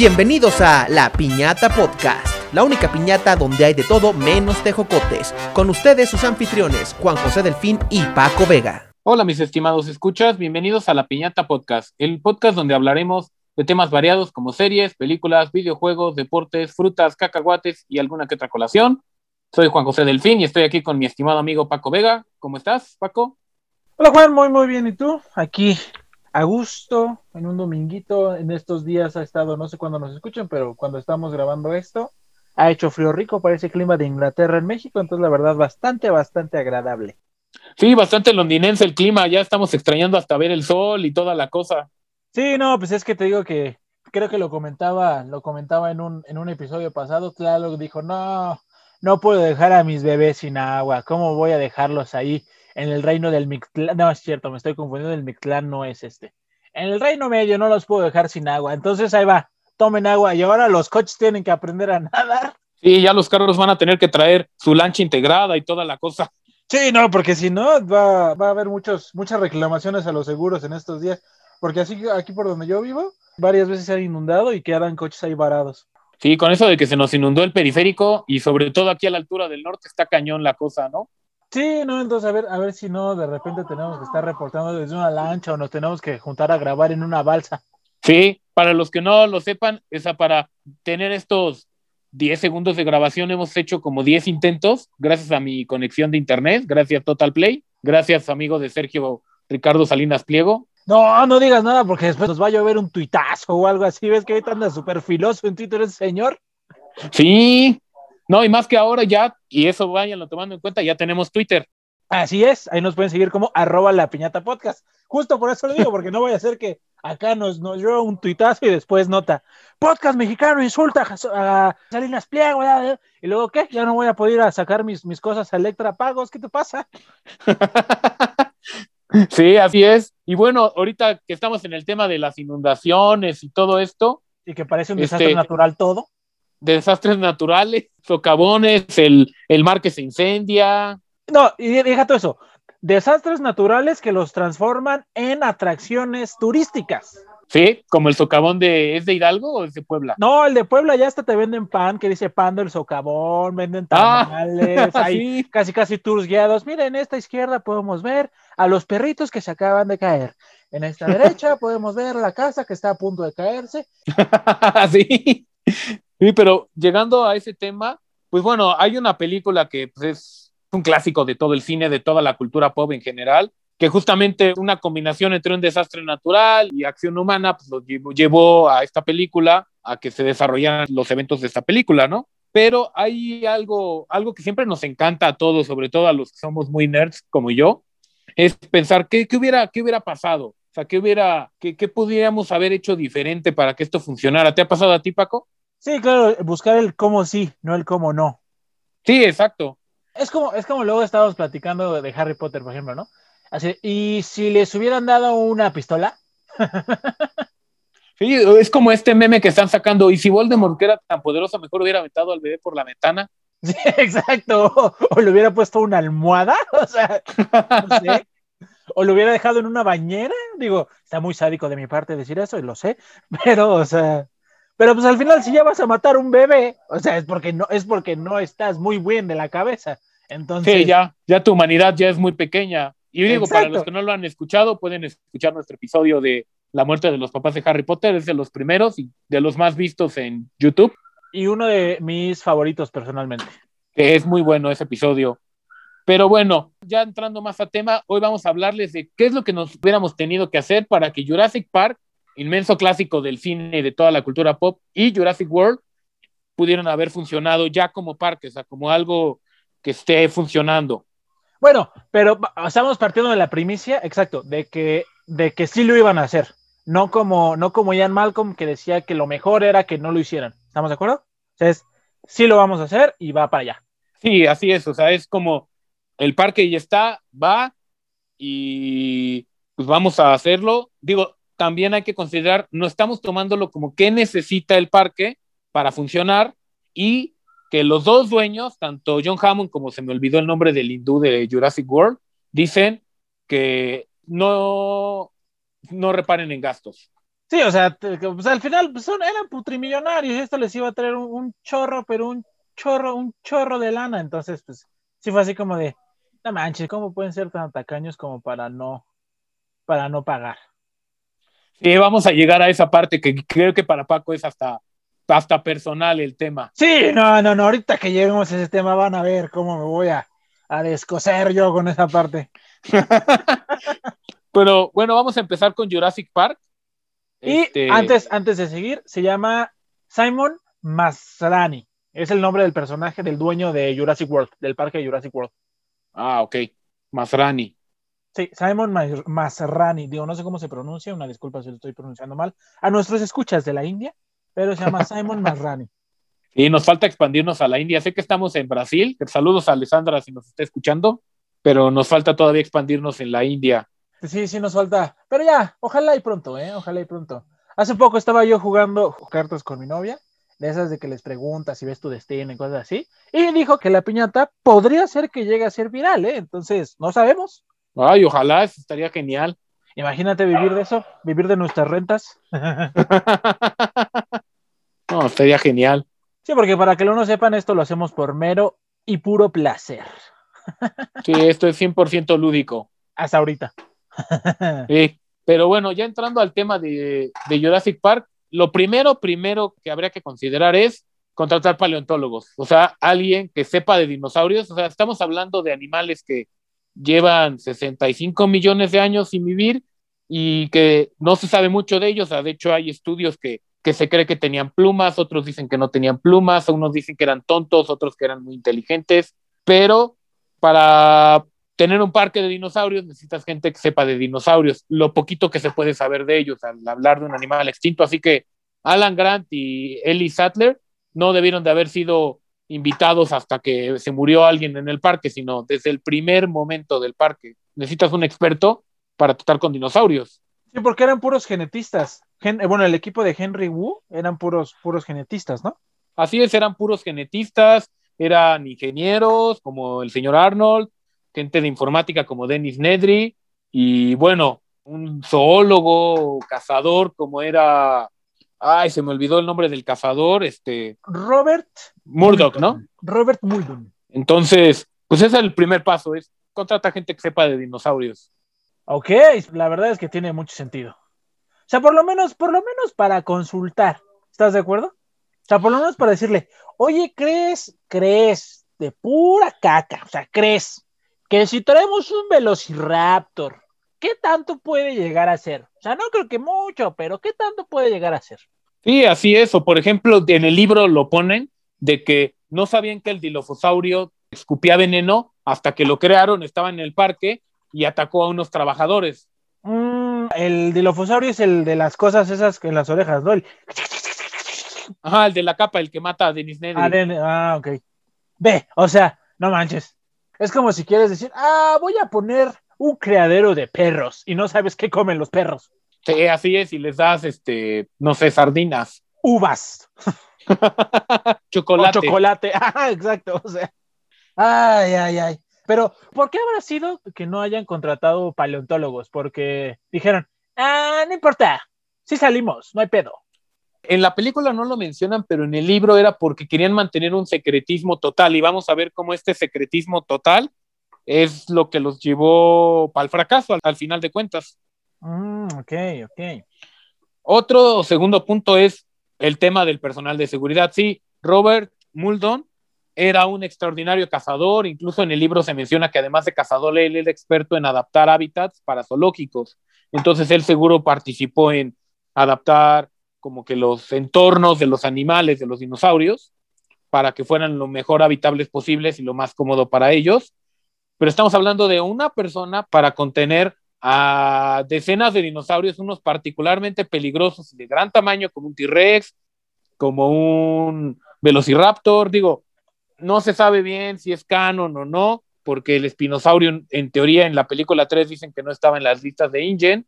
Bienvenidos a La Piñata Podcast, la única piñata donde hay de todo menos tejocotes. Con ustedes sus anfitriones, Juan José Delfín y Paco Vega. Hola mis estimados escuchas, bienvenidos a La Piñata Podcast, el podcast donde hablaremos de temas variados como series, películas, videojuegos, deportes, frutas, cacahuates y alguna que otra colación. Soy Juan José Delfín y estoy aquí con mi estimado amigo Paco Vega. ¿Cómo estás, Paco? Hola Juan, muy muy bien. ¿Y tú? Aquí a gusto, en un dominguito, en estos días ha estado, no sé cuándo nos escuchen, pero cuando estamos grabando esto, ha hecho frío rico, parece clima de Inglaterra en México, entonces la verdad bastante, bastante agradable. Sí, bastante londinense el clima, ya estamos extrañando hasta ver el sol y toda la cosa. Sí, no, pues es que te digo que creo que lo comentaba, lo comentaba en un, en un episodio pasado, claro, dijo, no, no puedo dejar a mis bebés sin agua, ¿cómo voy a dejarlos ahí? En el reino del Mictlán, no es cierto, me estoy confundiendo, el Mictlán no es este. En el reino medio no los puedo dejar sin agua, entonces ahí va, tomen agua y ahora los coches tienen que aprender a nadar. Sí, ya los carros van a tener que traer su lancha integrada y toda la cosa. Sí, no, porque si no va, va a haber muchos, muchas reclamaciones a los seguros en estos días, porque así aquí por donde yo vivo, varias veces se han inundado y quedan coches ahí varados. Sí, con eso de que se nos inundó el periférico y sobre todo aquí a la altura del norte está cañón la cosa, ¿no? Sí, no, entonces a ver, a ver si no de repente tenemos que estar reportando desde una lancha o nos tenemos que juntar a grabar en una balsa. Sí, para los que no lo sepan, esa para tener estos 10 segundos de grabación hemos hecho como 10 intentos gracias a mi conexión de internet, gracias Total Play, gracias amigo de Sergio Ricardo Salinas Pliego. No, no digas nada porque después nos va a llover un tuitazo o algo así. ¿Ves que ahorita anda súper filoso en Twitter ese señor? Sí, no, y más que ahora ya, y eso váyanlo tomando en cuenta, ya tenemos Twitter. Así es, ahí nos pueden seguir como arroba la piñata podcast. Justo por eso lo digo, porque no voy a hacer que acá nos, nos lleve un tuitazo y después nota, podcast mexicano insulta a Salinas Pliego, y luego qué, ya no voy a poder ir a sacar mis, mis cosas a Electra Pagos, ¿qué te pasa? sí, así es. Y bueno, ahorita que estamos en el tema de las inundaciones y todo esto. Y que parece un desastre este, natural todo desastres naturales, socavones, el, el mar que se incendia. No, y deja todo eso. Desastres naturales que los transforman en atracciones turísticas. Sí, como el socavón de, ¿es de Hidalgo o es de Puebla? No, el de Puebla ya hasta te venden pan que dice pan del socavón, venden ah, tamales, hay casi casi tours guiados. Mira, en esta izquierda podemos ver a los perritos que se acaban de caer. En esta derecha podemos ver la casa que está a punto de caerse. sí. Sí, pero llegando a ese tema, pues bueno, hay una película que pues, es un clásico de todo el cine, de toda la cultura pop en general, que justamente una combinación entre un desastre natural y acción humana, pues lo llevó a esta película, a que se desarrollaran los eventos de esta película, ¿no? Pero hay algo, algo que siempre nos encanta a todos, sobre todo a los que somos muy nerds como yo, es pensar qué, qué hubiera, qué hubiera pasado, o sea, qué hubiera, qué, qué pudiéramos haber hecho diferente para que esto funcionara. ¿Te ha pasado a ti, Paco? Sí, claro, buscar el cómo sí, no el cómo no. Sí, exacto. Es como, es como luego estábamos platicando de Harry Potter, por ejemplo, ¿no? Así, y si les hubieran dado una pistola. sí, es como este meme que están sacando. Y si Voldemort era tan poderoso, mejor hubiera aventado al bebé por la ventana. Sí, exacto. O, le hubiera puesto una almohada. O sea, no sé. O lo hubiera dejado en una bañera. Digo, está muy sádico de mi parte decir eso, y lo sé. Pero, o sea, pero pues al final si ya vas a matar un bebé, o sea, es porque no, es porque no estás muy bien de la cabeza. Entonces... Sí, ya, ya tu humanidad ya es muy pequeña. Y digo, para los que no lo han escuchado, pueden escuchar nuestro episodio de La muerte de los papás de Harry Potter, es de los primeros y de los más vistos en YouTube. Y uno de mis favoritos personalmente. Que es muy bueno ese episodio. Pero bueno, ya entrando más a tema, hoy vamos a hablarles de qué es lo que nos hubiéramos tenido que hacer para que Jurassic Park inmenso clásico del cine y de toda la cultura pop, y Jurassic World pudieron haber funcionado ya como parques, o sea, como algo que esté funcionando. Bueno, pero estamos partiendo de la primicia, exacto, de que, de que sí lo iban a hacer, no como, no como Ian Malcolm que decía que lo mejor era que no lo hicieran. ¿Estamos de acuerdo? Entonces, sí lo vamos a hacer y va para allá. Sí, así es, o sea, es como el parque ya está, va y pues vamos a hacerlo. Digo, también hay que considerar, no estamos tomándolo como qué necesita el parque para funcionar y que los dos dueños, tanto John Hammond como se me olvidó el nombre del hindú de Jurassic World, dicen que no, no reparen en gastos. Sí, o sea, pues, al final pues, son, eran putrimillonarios y esto les iba a traer un, chorro, pero un chorro, un chorro de lana. Entonces, pues sí fue así como de, no manches, ¿cómo pueden ser tan tacaños como para no, para no pagar? Sí, vamos a llegar a esa parte que creo que para Paco es hasta, hasta personal el tema. Sí, no, no, no, ahorita que lleguemos a ese tema van a ver cómo me voy a, a descoser yo con esa parte. Pero bueno, vamos a empezar con Jurassic Park. Y este, antes, antes de seguir, se llama Simon Masrani. Es el nombre del personaje del dueño de Jurassic World, del parque de Jurassic World. Ah, ok. Masrani. Sí, Simon Masrani. Digo, no sé cómo se pronuncia, una disculpa si lo estoy pronunciando mal. A nuestros escuchas de la India, pero se llama Simon Masrani. Y nos falta expandirnos a la India. Sé que estamos en Brasil. Saludos a Alessandra si nos está escuchando, pero nos falta todavía expandirnos en la India. Sí, sí, nos falta. Pero ya, ojalá y pronto, ¿eh? Ojalá y pronto. Hace poco estaba yo jugando cartas con mi novia, de esas de que les preguntas si ves tu destino y cosas así, y dijo que la piñata podría ser que llegue a ser viral, ¿eh? Entonces, no sabemos. Ay, ojalá, estaría genial. Imagínate vivir de eso, vivir de nuestras rentas. no, estaría genial. Sí, porque para que lo no sepan, esto lo hacemos por mero y puro placer. sí, esto es 100% lúdico. Hasta ahorita. Sí, pero bueno, ya entrando al tema de, Jurassic Park, lo primero, primero que habría que considerar es contratar paleontólogos, o sea, alguien que sepa de dinosaurios, o sea, estamos hablando de animales que llevan 65 millones de años sin vivir y que no se sabe mucho de ellos, o sea, de hecho hay estudios que, que se cree que tenían plumas, otros dicen que no tenían plumas, unos dicen que eran tontos, otros que eran muy inteligentes, pero para tener un parque de dinosaurios necesitas gente que sepa de dinosaurios, lo poquito que se puede saber de ellos al hablar de un animal extinto. Así que Alan Grant y Ellie Sattler no debieron de haber sido invitados hasta que se murió alguien en el parque, sino desde el primer momento del parque. Necesitas un experto para tratar con dinosaurios. Sí, porque eran puros genetistas. Eh, bueno, el equipo de Henry Wu eran puros, puros genetistas, ¿no? Así es, eran puros genetistas, eran ingenieros como el señor Arnold, gente de informática como Dennis Nedry y bueno, un zoólogo, cazador como era, ay, se me olvidó el nombre del cazador, este... Robert Murdoch, ¿no? Robert Murdoch. Entonces, pues ese es el primer paso, es contrata gente que sepa de dinosaurios. Ok, la verdad es que tiene mucho sentido. O sea, por lo menos, por lo menos para consultar. ¿Estás de acuerdo? O sea, por lo menos para decirle, oye, ¿crees? ¿Crees? De pura caca. O sea, ¿crees? que si traemos un Velociraptor, ¿qué tanto puede llegar a ser? O sea, no creo que mucho, pero ¿qué tanto puede llegar a ser? Sí, así es. O por ejemplo, en el libro lo ponen de que no sabían que el dilofosaurio escupía veneno hasta que lo crearon, estaba en el parque y atacó a unos trabajadores. Mm, el dilofosaurio es el de las cosas esas que en las orejas, ¿no? Ajá, el de la capa, el que mata a Denis Nedry. Ah, ah, ok. Ve, o sea, no manches. Es como si quieres decir, ah, voy a poner un criadero de perros y no sabes qué comen los perros. Sí, así es, y les das, este, no sé, sardinas. Uvas. chocolate. O chocolate, ah, exacto, o sea. Ay, ay, ay. Pero, ¿por qué habrá sido que no hayan contratado paleontólogos? Porque dijeron, ah, no importa, sí salimos, no hay pedo. En la película no lo mencionan, pero en el libro era porque querían mantener un secretismo total y vamos a ver cómo este secretismo total es lo que los llevó al fracaso al, final de cuentas. Mm, ok, ok. Otro segundo punto es el tema del personal de seguridad. Sí, Robert Muldon era un extraordinario cazador, incluso en el libro se menciona que además de cazador, él era experto en adaptar hábitats para zoológicos. Entonces él seguro participó en adaptar como que los entornos de los animales, de los dinosaurios, para que fueran lo mejor habitables posibles y lo más cómodo para ellos. Pero estamos hablando de una persona para contener a decenas de dinosaurios, unos particularmente peligrosos de gran tamaño, como un T-Rex, como un Velociraptor. Digo, no se sabe bien si es canon o no, porque el espinosaurio, en teoría, en la película 3 dicen que no estaba en las listas de InGen,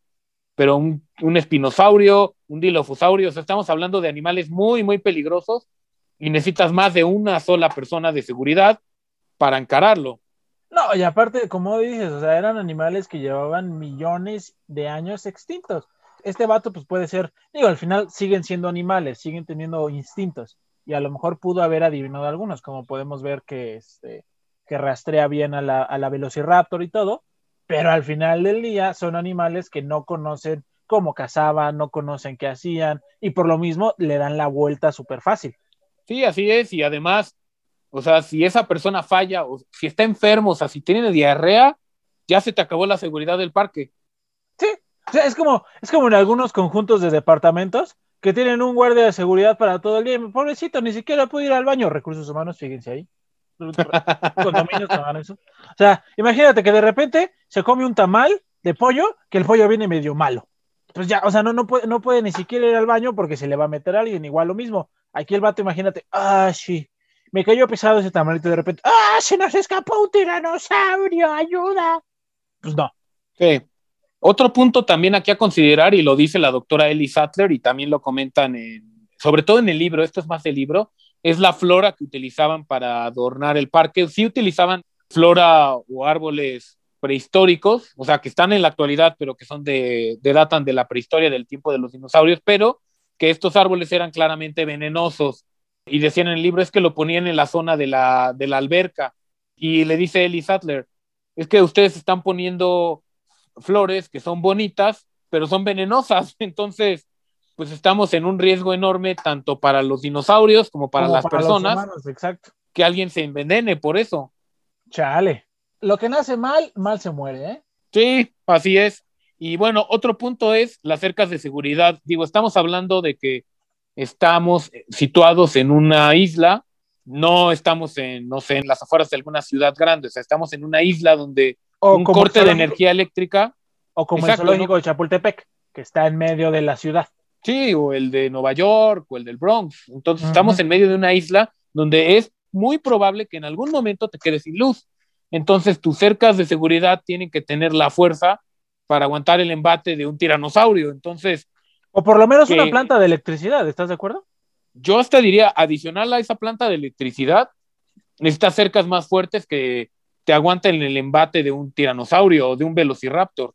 pero un, espinosaurio, un dilofosaurio, o sea, estamos hablando de animales muy, muy peligrosos y necesitas más de una sola persona de seguridad para encararlo. No, y aparte, como dices, o sea, eran animales que llevaban millones de años extintos. Este vato pues puede ser, digo, al final siguen siendo animales, siguen teniendo instintos y a lo mejor pudo haber adivinado algunos, como podemos ver que, este, que rastrea bien a la, a la Velociraptor y todo, pero al final del día son animales que no conocen cómo cazaban, no conocen qué hacían y por lo mismo le dan la vuelta súper fácil. Sí, así es, y además, o sea, si esa persona falla o si está enfermo, o sea, si tiene diarrea, ya se te acabó la seguridad del parque. Sí, o sea, es como, es como en algunos conjuntos de departamentos que tienen un guardia de seguridad para todo el día. Pobrecito, ni siquiera puede ir al baño. Recursos humanos, fíjense ahí. Condominios eso. O sea, imagínate que de repente se come un tamal de pollo, que el pollo viene medio malo. Pues ya, o sea, no, no, puede, no puede ni siquiera ir al baño porque se le va a meter a alguien. Igual lo mismo. Aquí el vato, imagínate, ah, sí, me cayó pesado ese tamalito de repente, ah, se nos escapó un tiranosaurio, ayuda. Pues no. Sí. Otro punto también aquí a considerar, y lo dice la doctora Ellie Sattler, y también lo comentan, en, sobre todo en el libro, esto es más del libro, es la flora que utilizaban para adornar el parque. Sí utilizaban flora o árboles prehistóricos, o sea, que están en la actualidad, pero que son de, de datan de la prehistoria, del tiempo de los dinosaurios, pero que estos árboles eran claramente venenosos. Y decían en el libro es que lo ponían en la zona de la, de la alberca. Y le dice Ellie Sattler, es que ustedes están poniendo flores que son bonitas, pero son venenosas. Entonces, pues estamos en un riesgo enorme tanto para los dinosaurios como para Como las para personas humanos, exacto. que alguien se envenene por eso. Chale. Lo que nace mal, mal se muere, ¿eh? Sí, así es. Y bueno, otro punto es las cercas de seguridad. Digo, estamos hablando de que estamos situados en una isla, no estamos en, no sé, en las afueras de alguna ciudad grande, o sea, estamos en una isla donde O un corte de zoológico- energía eléctrica, O como Exacto, el zoológico de Chapultepec, que está en medio de la ciudad. sí, o el de Nueva York, o el del Bronx. Entonces, estamos en medio de una isla donde es muy probable que en algún momento te quedes sin luz. Entonces, tus cercas de seguridad tienen que tener la fuerza para aguantar el embate de un tiranosaurio. Entonces, O por lo menos Que- una planta de electricidad, ¿estás de acuerdo? yo hasta diría, adicional a esa planta de electricidad, necesitas cercas más fuertes que te aguanten el embate de un tiranosaurio o de un velociraptor.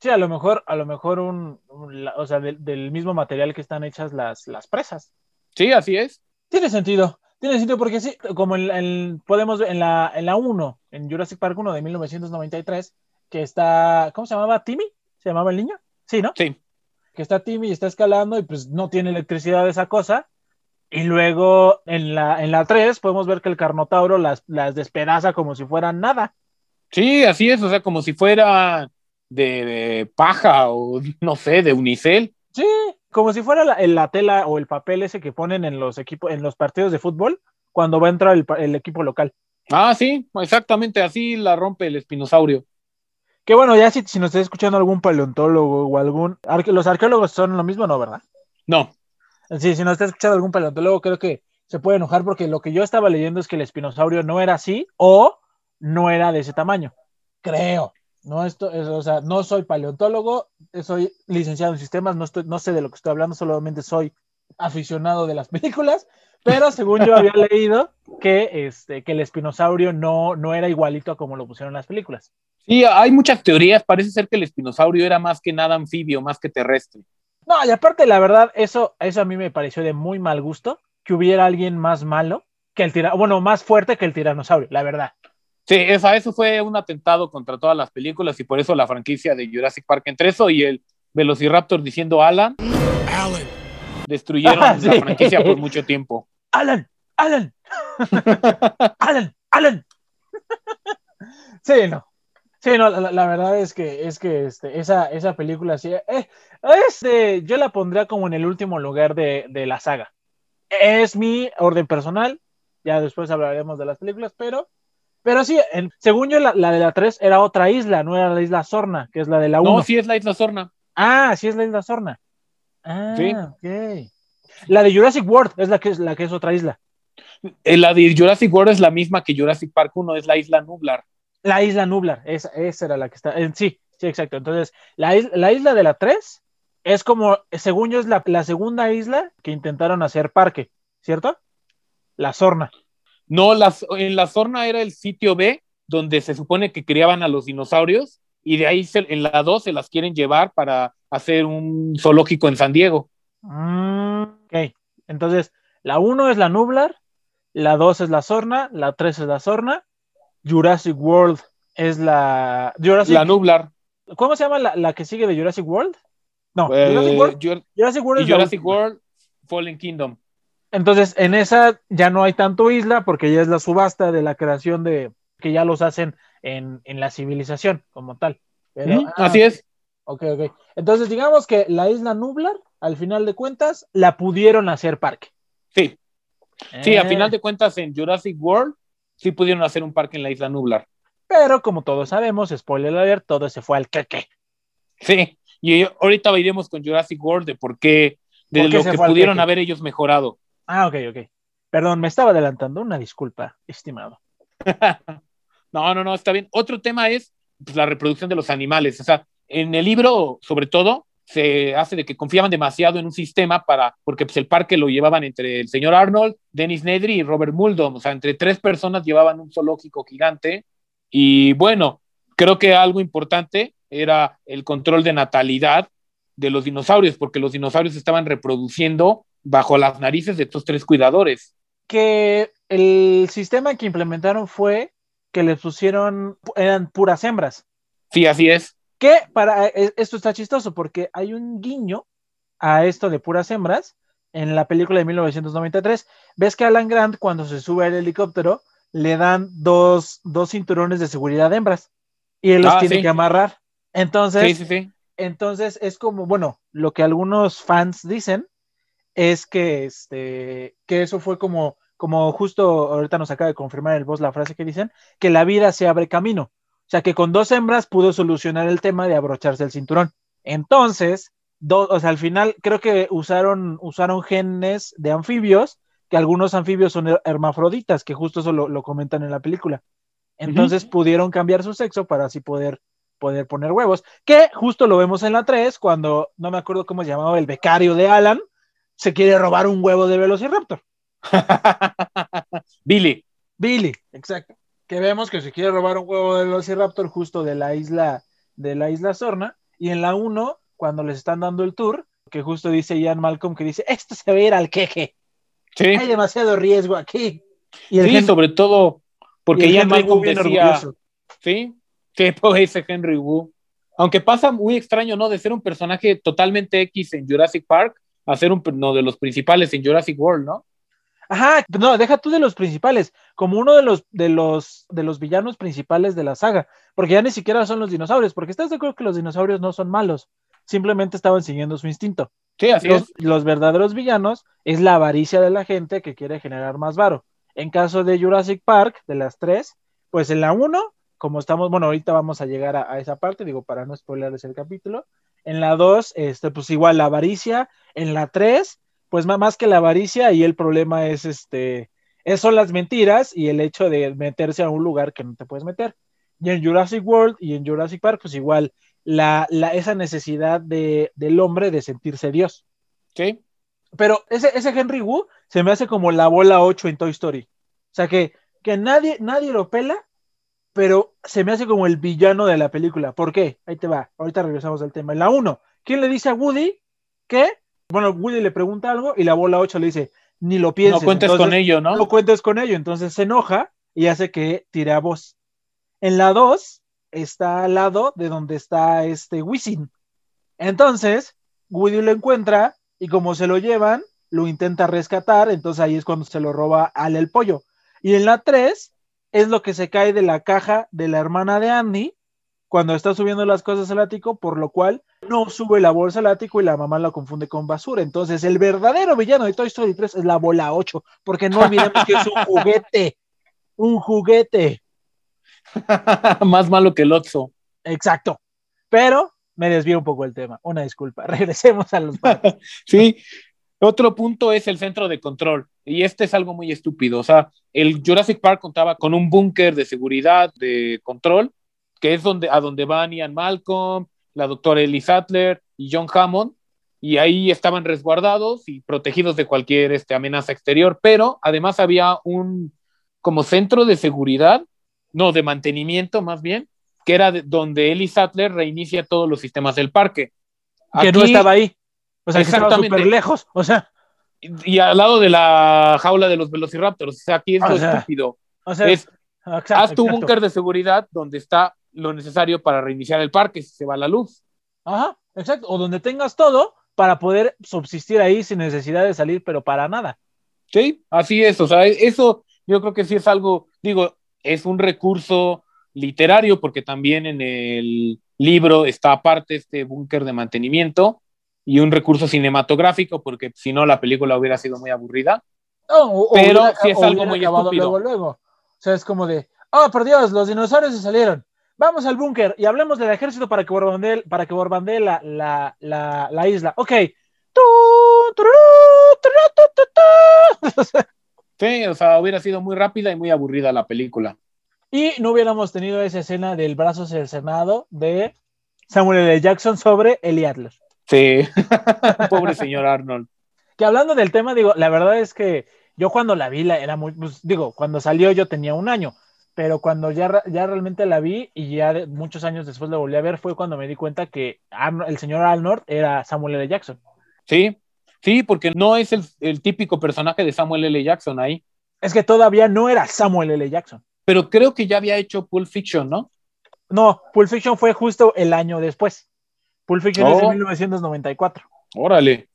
Sí, a lo mejor, a lo mejor un, o sea, del, del mismo material que están hechas las, las presas. Sí, así es. Tiene sentido, tiene sentido porque sí, como en, en- podemos ver en la, en la 1, en Jurassic Park 1 de 1993, que está, ¿cómo se llamaba? ¿Timmy? ¿Se llamaba el niño? Sí, ¿no? Sí. Que está Timmy y está escalando y pues no tiene electricidad esa cosa. Y luego en la, en la 3 podemos ver que el Carnotauro las, las despedaza como si fueran nada. Sí, así es. O sea, como si fuera de, de paja o no sé, de unicel. Sí, como si fuera la, la tela o el papel ese que ponen en los equipos, en los partidos de fútbol cuando va a entrar el, el equipo local. Ah, sí, exactamente. Así la rompe el espinosaurio. Que bueno, ya si, si nos está escuchando algún paleontólogo o algún... arque- los arqueólogos son lo mismo, ¿no? ¿Verdad? No. Sí, si nos está escuchando algún paleontólogo, creo que se puede enojar porque lo que yo estaba leyendo es que el espinosaurio no era así o no era de ese tamaño. Creo. No, esto, es- o sea, no soy paleontólogo, soy licenciado en sistemas, no, estoy, no sé de lo que estoy hablando, solamente soy aficionado de las películas, pero según yo había leído que, este, que el espinosaurio no, no era igualito a como lo pusieron en las películas. Sí, hay muchas teorías. Parece ser que el espinosaurio era más que nada anfibio, más que terrestre. No, y aparte, la verdad, eso, eso a mí me pareció de muy mal gusto, que hubiera alguien más malo que el tiranosaurio, bueno, más fuerte que el tiranosaurio, la verdad. Sí, esa, eso fue un atentado contra todas las películas y por eso la franquicia de Jurassic Park entre eso y el Velociraptor diciendo Alan, destruyeron Ah, sí. la franquicia por mucho tiempo. Alan, Alan, Alan, Alan. sí, no. Sí, no, la, la verdad es que, es que este, esa, esa película sí, eh, este, yo la pondría como en el último lugar de, de la saga. Es mi orden personal, ya después hablaremos de las películas, pero, pero sí, en- según yo, la, la de la 3 era otra isla, no era la isla Sorna, que es la de la 1. No, sí es la isla Sorna. Ah, sí es la isla Sorna. Ah, Sí. ok. La de Jurassic World es la que es, la que es otra isla. Eh, La de Jurassic World es la misma que Jurassic Park 1, es la isla Nublar. La isla Nublar, esa, esa era la que está. eh, sí, sí, exacto. Entonces, la, is- la isla de la 3 es como, según yo, es la, la segunda isla que intentaron hacer parque, ¿cierto? La Sorna. No, las, en la Sorna era el sitio B donde se supone que criaban a los dinosaurios y de ahí en la 2 se las quieren llevar para hacer un zoológico en San Diego. Mm, ok, entonces la 1 es la Nublar, la 2 es la Sorna, la 3 es la Sorna, Jurassic World es la... Jurassic... La Nublar. ¿Cómo se llama la, que sigue de Jurassic World? No, eh, Jurassic World. Jurassic World, Jurassic World Fallen Kingdom. Entonces, en esa ya no hay tanto isla porque ya es la subasta de la creación de que ya los hacen en, la civilización como tal. Ah, así es. Ok, ok. Entonces, digamos que la isla Nublar, al final de cuentas, la pudieron hacer parque. Sí. Sí, a eh. final de cuentas, en Jurassic World, sí pudieron hacer un parque en la isla Nublar. Pero como todos sabemos, spoiler alert, todo se fue al queque. Sí, y ahorita iremos con Jurassic World de por qué, de lo que pudieron haber ellos mejorado. Ah, ok, ok. Perdón, me estaba adelantando. Una disculpa, estimado. no, no, no, está bien. Otro tema es pues, la reproducción de los animales. O sea, en el libro, sobre todo, se hace de que confiaban demasiado en un sistema para, porque pues el parque lo llevaban entre el señor Arnold, Dennis Nedry y Robert Muldon, o sea, entre tres personas llevaban un zoológico gigante y bueno, creo que algo importante era el control de natalidad de los dinosaurios, porque los dinosaurios estaban reproduciendo bajo las narices de estos tres cuidadores. Que el sistema que implementaron fue que les pusieron, eran puras hembras. Sí, así es. Que para e, esto está chistoso porque hay un guiño a esto de puras hembras en la película de 1993. Ves que Alan Grant cuando se sube al helicóptero le dan dos, cinturones de seguridad de hembras y él los ah, tiene que amarrar. Entonces, entonces es como, bueno, lo que algunos fans dicen es que este que eso fue como como justo ahorita nos acaba de confirmar el voz la frase que dicen que la vida se abre camino. O sea, que con dos hembras pudo solucionar el tema de abrocharse el cinturón. Entonces, o sea, al final creo que usaron, usaron genes de anfibios, que algunos anfibios son hermafroditas, que justo eso lo, comentan en la película. Entonces pudieron cambiar su sexo para así poder, poder poner huevos, que justo lo vemos en la 3, cuando no me acuerdo cómo se llamaba el becario de Alan, se quiere robar un huevo de Velociraptor. Billy. Billy, exacto. Que vemos que se quiere robar un huevo de Velociraptor justo de la isla de la isla Sorna. Y en la 1 cuando les están dando el tour que justo dice Ian Malcolm que dice esto se va a ir al queje. Hay demasiado riesgo aquí y sí sobre todo porque Ian Malcolm decía sí que ese Henry Wu. Aunque pasa muy extraño no de ser un personaje totalmente X en Jurassic Park a ser uno de los principales en Jurassic World no Ajá, no, deja tú de los principales, como uno de los, de los, de los villanos principales de la saga, porque ya ni siquiera son los dinosaurios, porque estás de acuerdo que los dinosaurios no son malos, simplemente estaban siguiendo su instinto. Sí, así los, es. Los verdaderos villanos es la avaricia de la gente que quiere generar más varo. En caso de Jurassic Park, de las tres, pues en la uno, como estamos, bueno, ahorita vamos a llegar a, esa parte, digo, para no spoilerles el capítulo. En la dos, este, pues igual la avaricia. En la tres, pues más que la avaricia y el problema es este, son las mentiras y el hecho de meterse a un lugar que no te puedes meter. Y en Jurassic World y en Jurassic Park, pues igual, la, esa necesidad de, del hombre de sentirse Dios. Sí. Pero ese, ese Henry Wu se me hace como la bola 8 en Toy Story. O sea que, que nadie, nadie lo pela, pero se me hace como el villano de la película. ¿Por qué? Ahí te va. Ahorita regresamos al tema. En la 1, ¿quién le dice a Woody que bueno, Woody le pregunta algo y la bola 8 le dice, ni lo pienses. No cuentes con ello, ¿no? No cuentes con ello. Entonces se enoja y hace que tire a voz. En la 2 está al lado de donde está este Wisin. Entonces, Woody lo encuentra y como se lo llevan, lo intenta rescatar, entonces ahí es cuando se lo roba al el pollo. Y en la 3 es lo que se cae de la caja de la hermana de Andy cuando está subiendo las cosas al ático, por lo cual no sube la bolsa al ático y la mamá la confunde con basura. Entonces, el verdadero villano de Toy Story 3 es la bola 8, porque no olvidemos que es un juguete, un juguete. Más malo que el Otso. Exacto. Pero me desvío un poco el tema. Una disculpa. Regresemos a los sí. Otro punto es el centro de control. Y este es algo muy estúpido. O sea, el Jurassic Park contaba con un búnker de seguridad, de control, que es donde, a donde van Ian Malcolm, la doctora Ellie Sattler y John Hammond, y ahí estaban resguardados y protegidos de cualquier este, amenaza exterior, pero además había un como centro de seguridad, no, de mantenimiento más bien, que era de- donde Ellie Sattler reinicia todos los sistemas del parque. Que no estaba ahí. O sea, que estaba Exactamente. súper lejos. O sea, Y al lado de la jaula de los velociraptors. O sea, aquí es O lo sea, estúpido. o sea, Es, exacto, haz tu búnker de seguridad donde está lo necesario para reiniciar el parque si se va la luz. Ajá, exacto. O donde tengas todo para poder subsistir ahí sin necesidad de salir, pero para nada. Sí, así es. O sea, eso yo creo que sí es algo, digo, es un recurso literario porque también en el libro está aparte este búnker de mantenimiento y un recurso cinematográfico porque si no la película hubiera sido muy aburrida. No, o- o Pero hubiera- sí es o algo muy. Luego, luego. O sea, es como de, oh, por Dios, los dinosaurios se salieron. Vamos al búnker y hablemos del ejército para que borbandee, para que borbandee la, la, la, la isla. Ok. Sí, o sea, hubiera sido muy rápida y muy aburrida la película. y no hubiéramos tenido esa escena del brazo cercenado de Samuel L. Jackson sobre Ellie Adler. Sí, pobre señor Arnold. Que hablando del tema, digo, la verdad es que yo cuando la vi, la, era muy, pues, digo, cuando salió yo tenía un año, pero cuando ya, ya realmente la vi y ya de- muchos años después la volví a ver, fue cuando me di cuenta que el señor Arnold era Samuel L. Jackson. Sí, sí, porque no es el, el típico personaje de Samuel L. Jackson ahí, Es que todavía no era Samuel L. Jackson. pero creo que ya había hecho Pulp Fiction, ¿no? No, Pulp Fiction fue justo el año después. Pulp Fiction es de Oh. 1994. Órale.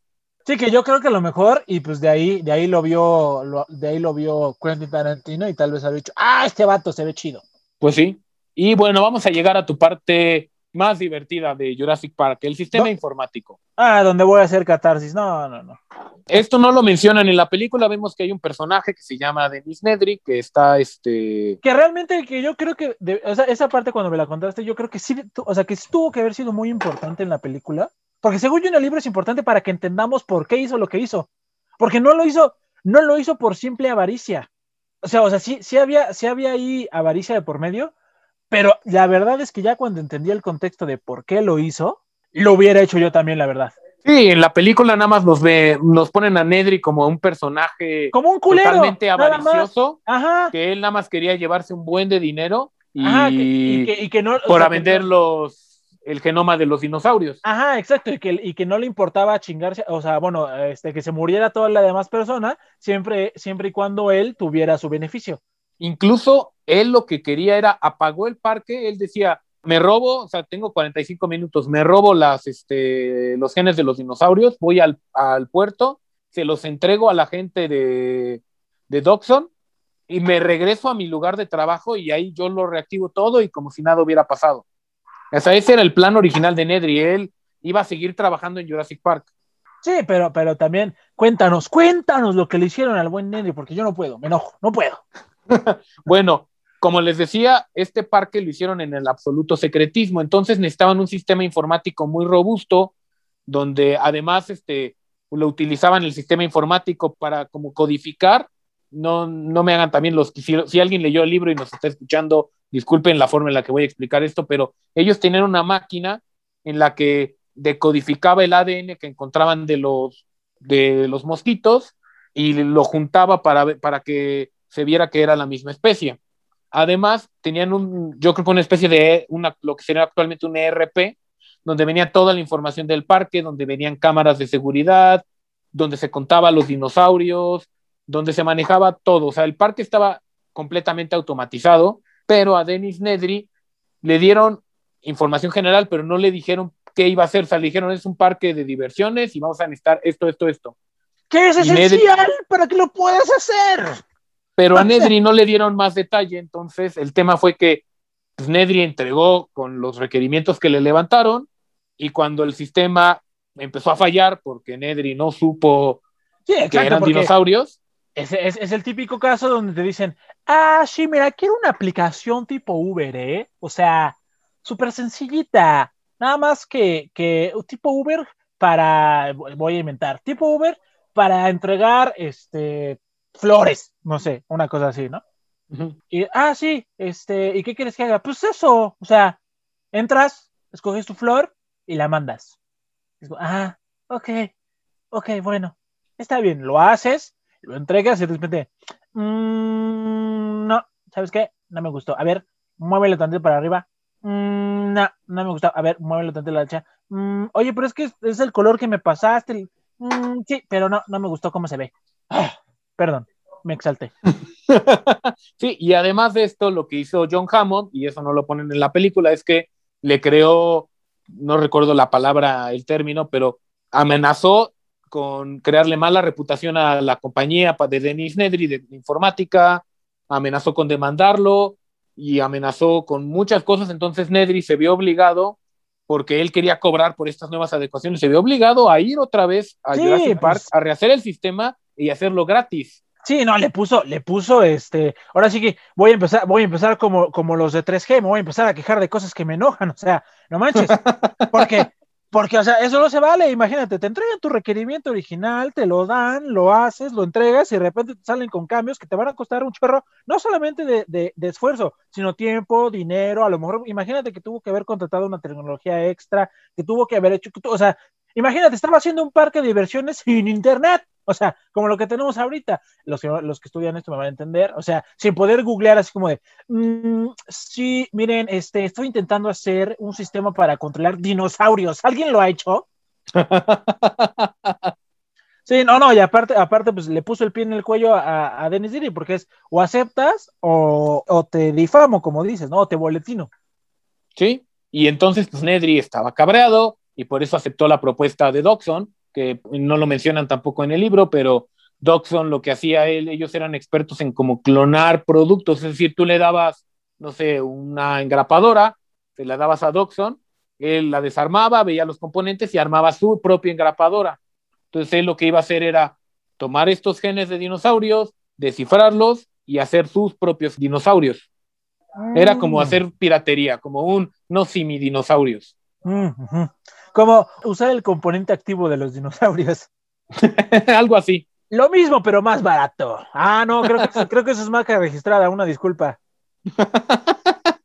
Sí, que yo creo que a lo mejor, y pues de ahí, de ahí lo vio, lo- de ahí lo vio Quentin Tarantino y tal vez había dicho, ah, este vato se ve chido. Pues sí. Y bueno, vamos a llegar a tu parte más divertida de Jurassic Park, el sistema No. informático. Ah, donde voy a hacer catarsis. No, no, no. Esto no lo mencionan en la película, vemos que hay un personaje que se llama Dennis Nedry, que está este... Que realmente que yo creo que, de- o sea, esa parte cuando me la contaste, yo creo que sí, o sea, que sí tuvo que haber sido muy importante en la película, porque según yo en el libro es importante para que entendamos por qué hizo lo que hizo, porque no lo hizo, no lo hizo por simple avaricia. O sea, o sea, sí, sí había, sí había ahí avaricia de por medio, pero la verdad es que ya cuando entendí el contexto de por qué lo hizo, lo hubiera hecho yo también, la verdad. Sí, en la película nada más nos, ve, nos ponen a Nedry como un personaje Como un culero. totalmente avaricioso, Ajá. que él nada más quería llevarse un buen de dinero y, Ajá, que- y, que, y que no. o para sea, que vender no- los, el genoma de los dinosaurios. Ajá, exacto, y que, y que no le importaba chingarse, o sea, bueno, este, que se muriera toda la demás persona, siempre, siempre y cuando él tuviera su beneficio. Incluso él lo que quería era apagó el parque, él decía, me robo, o sea, tengo 45 minutos, me robo las, este, los genes de los dinosaurios, voy al, al puerto, se los entrego a la gente de, de Doxon y me regreso a mi lugar de trabajo y ahí yo lo reactivo todo y como si nada hubiera pasado. O sea, ese era el plan original de Nedry, él iba a seguir trabajando en Jurassic Park. Sí, pero, pero también, cuéntanos, cuéntanos lo que le hicieron al buen Nedry, porque yo no puedo, me enojo, no puedo. Bueno, como les decía, este parque lo hicieron en el absoluto secretismo, entonces necesitaban un sistema informático muy robusto, donde además este, lo utilizaban el sistema informático para como codificar. No, no me hagan también los que si, si alguien leyó el libro y nos está escuchando, disculpen la forma en la que voy a explicar esto, pero ellos tenían una máquina en la que decodificaba el ADN que encontraban de los, de los mosquitos y lo juntaba para, para que se viera que era la misma especie. Además, tenían un, yo creo que una especie de una, lo que sería actualmente un ERP, donde venía toda la información del parque, donde venían cámaras de seguridad, donde se contaba los dinosaurios, donde se manejaba todo. O sea, el parque estaba completamente automatizado, pero a Dennis Nedry le dieron información general, pero no le dijeron qué iba a hacer. O sea, le dijeron, es un parque de diversiones y vamos a necesitar esto, esto, esto. ¿Qué es Y Nedry- esencial para que lo puedas hacer? pero a Nedry no le dieron más detalle, entonces el tema fue que pues, Nedry entregó con los requerimientos que le levantaron y cuando el sistema empezó a fallar porque Nedry no supo Sí, que eran dinosaurios, es, es, es el típico caso donde te dicen, ah, sí, mira, quiero una aplicación tipo Uber, ¿eh? O sea, súper sencillita. Nada más que, que tipo Uber para, voy a inventar, tipo Uber para entregar este, flores, no sé, una cosa así, ¿no? Y, ah, sí, este, ¿y qué quieres que haga? Pues eso, o sea, entras, escoges tu flor y la mandas. Digo, ah, ok, ok, bueno, está bien, lo haces, lo entregas y de repente, "Mm, no, ¿sabes qué? No me gustó. A ver, muévelo tantito para arriba. Mm, no, no me gusta. A ver, muévelo tanto la hacha. Mm, oye, pero es que es, el color que me pasaste. Sí, pero no, no me gustó cómo se ve. Ah, perdón, me exalté. sí, y además de esto, lo que hizo John Hammond, y eso no lo ponen en la película, es que le creó, no recuerdo la palabra, el término, pero amenazó con crearle mala reputación a la compañía de Denis Nedry de informática, amenazó con demandarlo y amenazó con muchas cosas, entonces Nedry se vio obligado porque él quería cobrar por estas nuevas adecuaciones, se vio obligado a ir otra vez a Jurassic Park pues. a rehacer el sistema y hacerlo gratis. Sí, no, le puso, le puso este, ahora sí que voy a empezar, voy a empezar como, como los de 3G, me voy a empezar a quejar de cosas que me enojan, o sea, no manches, porque porque, o sea, eso no se vale. Imagínate, te entregan tu requerimiento original, te lo dan, lo haces, lo entregas y de repente te salen con cambios que te van a costar un chorro, no solamente de, de, de, esfuerzo, sino tiempo, dinero. A lo mejor, imagínate que tuvo que haber contratado una tecnología extra, que tuvo que haber hecho, o sea, imagínate, estaba haciendo un parque de diversiones sin internet. O sea, como lo que tenemos ahorita, los que, los que estudian esto me van a entender, o sea, sin poder googlear así como de, mm, sí, miren, este, estoy intentando hacer un sistema para controlar dinosaurios. ¿Alguien lo ha hecho? Sí, no, no, y aparte, aparte, pues le puso el pie en el cuello a, a Dennis Diri, porque es o aceptas o, o, te difamo, como dices, ¿no? O te boletino. Sí, y entonces, pues Nedry estaba cabreado y por eso aceptó la propuesta de Doxon, que no lo mencionan tampoco en el libro, pero Doxon lo que hacía él, ellos eran expertos en como clonar productos, es decir, tú le dabas, no sé, una engrapadora, te la dabas a Doxon, él la desarmaba, veía los componentes y armaba su propia engrapadora. Entonces él lo que iba a hacer era tomar estos genes de dinosaurios, descifrarlos y hacer sus propios dinosaurios. Era como mm. hacer piratería, como un no simi dinosaurios. Mm, como usar el componente activo de los dinosaurios. Algo así. Lo mismo, pero más barato. Ah, no, creo que, creo que eso es marca registrada, una disculpa.